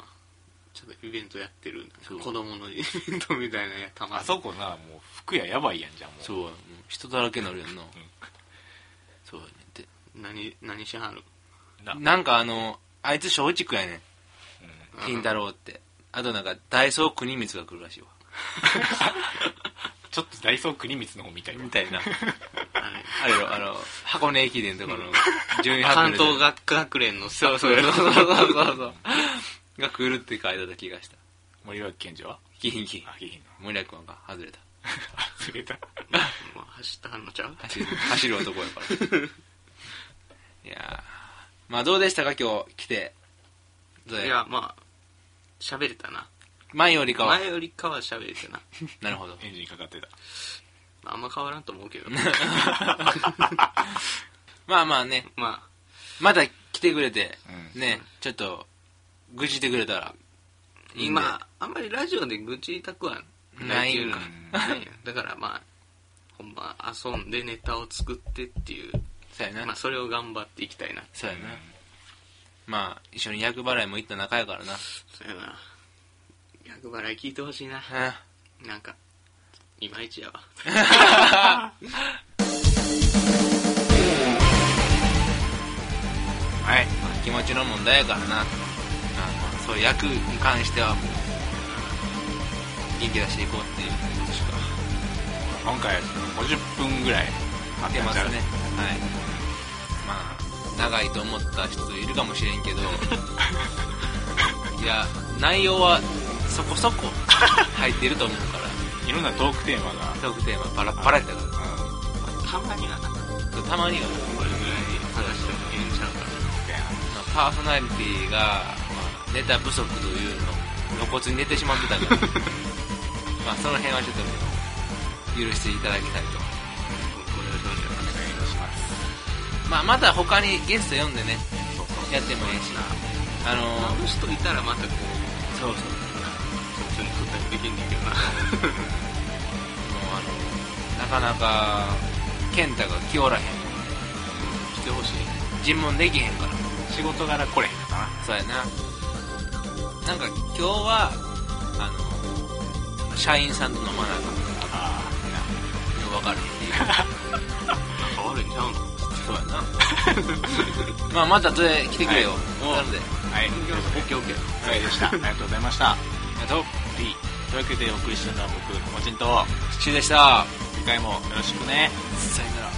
[SPEAKER 4] ちょっとイベントやってる。子供のイベントみたいなやたまに
[SPEAKER 1] あそこな、もう服屋やばいやんじゃん、もう。
[SPEAKER 2] そうやもう人だらけになるやんな。そうやねんって。
[SPEAKER 4] 何、何しはる
[SPEAKER 1] な
[SPEAKER 2] なんかあの、あいつ松竹やねん。金太郎って。あとなんか、ダイソー国光が来るらしいわ。
[SPEAKER 1] ちょっとダイソー国光の方みたいな。
[SPEAKER 2] みたいな。
[SPEAKER 4] あれ
[SPEAKER 2] よ、あの、箱根駅伝とかの、順位発
[SPEAKER 4] 関東学学連の
[SPEAKER 2] そうそうそうそうそうそう。が来るって書いてた気がした。
[SPEAKER 1] 森脇健児は？
[SPEAKER 2] キヒンキ。
[SPEAKER 1] あ、いいの。
[SPEAKER 2] 森田君が外れた。
[SPEAKER 1] 忘れた。
[SPEAKER 4] もう走ったはんのちゃう？
[SPEAKER 2] 走る、走る男やから。いやーまあどうでしたか今日来て？
[SPEAKER 4] いや、まあ、喋れたな。
[SPEAKER 2] 前よりかは。
[SPEAKER 4] 前よりかは喋れてな。
[SPEAKER 2] なるほど。
[SPEAKER 1] エンジンかかってた。
[SPEAKER 4] まああんま変わらんと思うけど。
[SPEAKER 2] まあまあね、
[SPEAKER 4] ま
[SPEAKER 2] また来てくれて、
[SPEAKER 1] うん
[SPEAKER 2] ね、ちょっと、愚痴ってくれたら、
[SPEAKER 4] あ、
[SPEAKER 2] いいんで。
[SPEAKER 4] まあ、あんまりラジオで愚痴りたくはないいうのはないやだからまあ、ほんま遊んでネタを作ってっていう、
[SPEAKER 2] そうやな。
[SPEAKER 4] まあそれを頑張っていきたいな。
[SPEAKER 2] そうやな。まあ、一緒に役払いも行った仲やからな。
[SPEAKER 4] そうやな。役払い聞いてほしいな。
[SPEAKER 2] うん
[SPEAKER 4] なんか、いまいちやわ。
[SPEAKER 1] はい。
[SPEAKER 2] まあ気持ちの問題やからな。まあまあそういう役に関してはもう、元気出していこうっていうことしか
[SPEAKER 1] 今回は50分ぐらいあ
[SPEAKER 2] 出ますねはい長いと思った人いるかもしれんけど。いや内容はそこそこ入ってると思うから。
[SPEAKER 1] いろんなトークテーマが、
[SPEAKER 2] トークテーマパラッパラやったか
[SPEAKER 4] たまにはな、こ
[SPEAKER 2] らたまには
[SPEAKER 4] れぐらい話してもええんちゃうか
[SPEAKER 2] まあパーソナリティが、まあ、ネタ不足というの露骨に寝てしまってたから。まあその辺はちょっと許していただきたいと
[SPEAKER 4] ま
[SPEAKER 2] あまた他にゲスト呼んでねやってもいいしあの
[SPEAKER 4] あの人いたらまたこう、
[SPEAKER 2] そうそう。
[SPEAKER 4] 普通に食ったりできんねんけどな。
[SPEAKER 2] もうあのなかなか健太が来おらへん。
[SPEAKER 4] 来てほしい。
[SPEAKER 2] 尋問できへんから。
[SPEAKER 1] 仕事柄来れへんかな。
[SPEAKER 2] そうやな。なんか今日はあの社員さんと飲まなかったから。分かるっていう
[SPEAKER 4] 変わるんちゃうの？
[SPEAKER 2] そうやな まあまた連れ来てくれよ、
[SPEAKER 1] はい
[SPEAKER 2] なの。
[SPEAKER 1] はい。
[SPEAKER 4] オッケーオッケー。
[SPEAKER 1] はいでした。ありがとうございました。
[SPEAKER 2] ありがとう
[SPEAKER 1] というわけでお送りしたのは僕、もちんと、
[SPEAKER 2] シュでした
[SPEAKER 1] 次回もよろしくね。
[SPEAKER 2] さよなら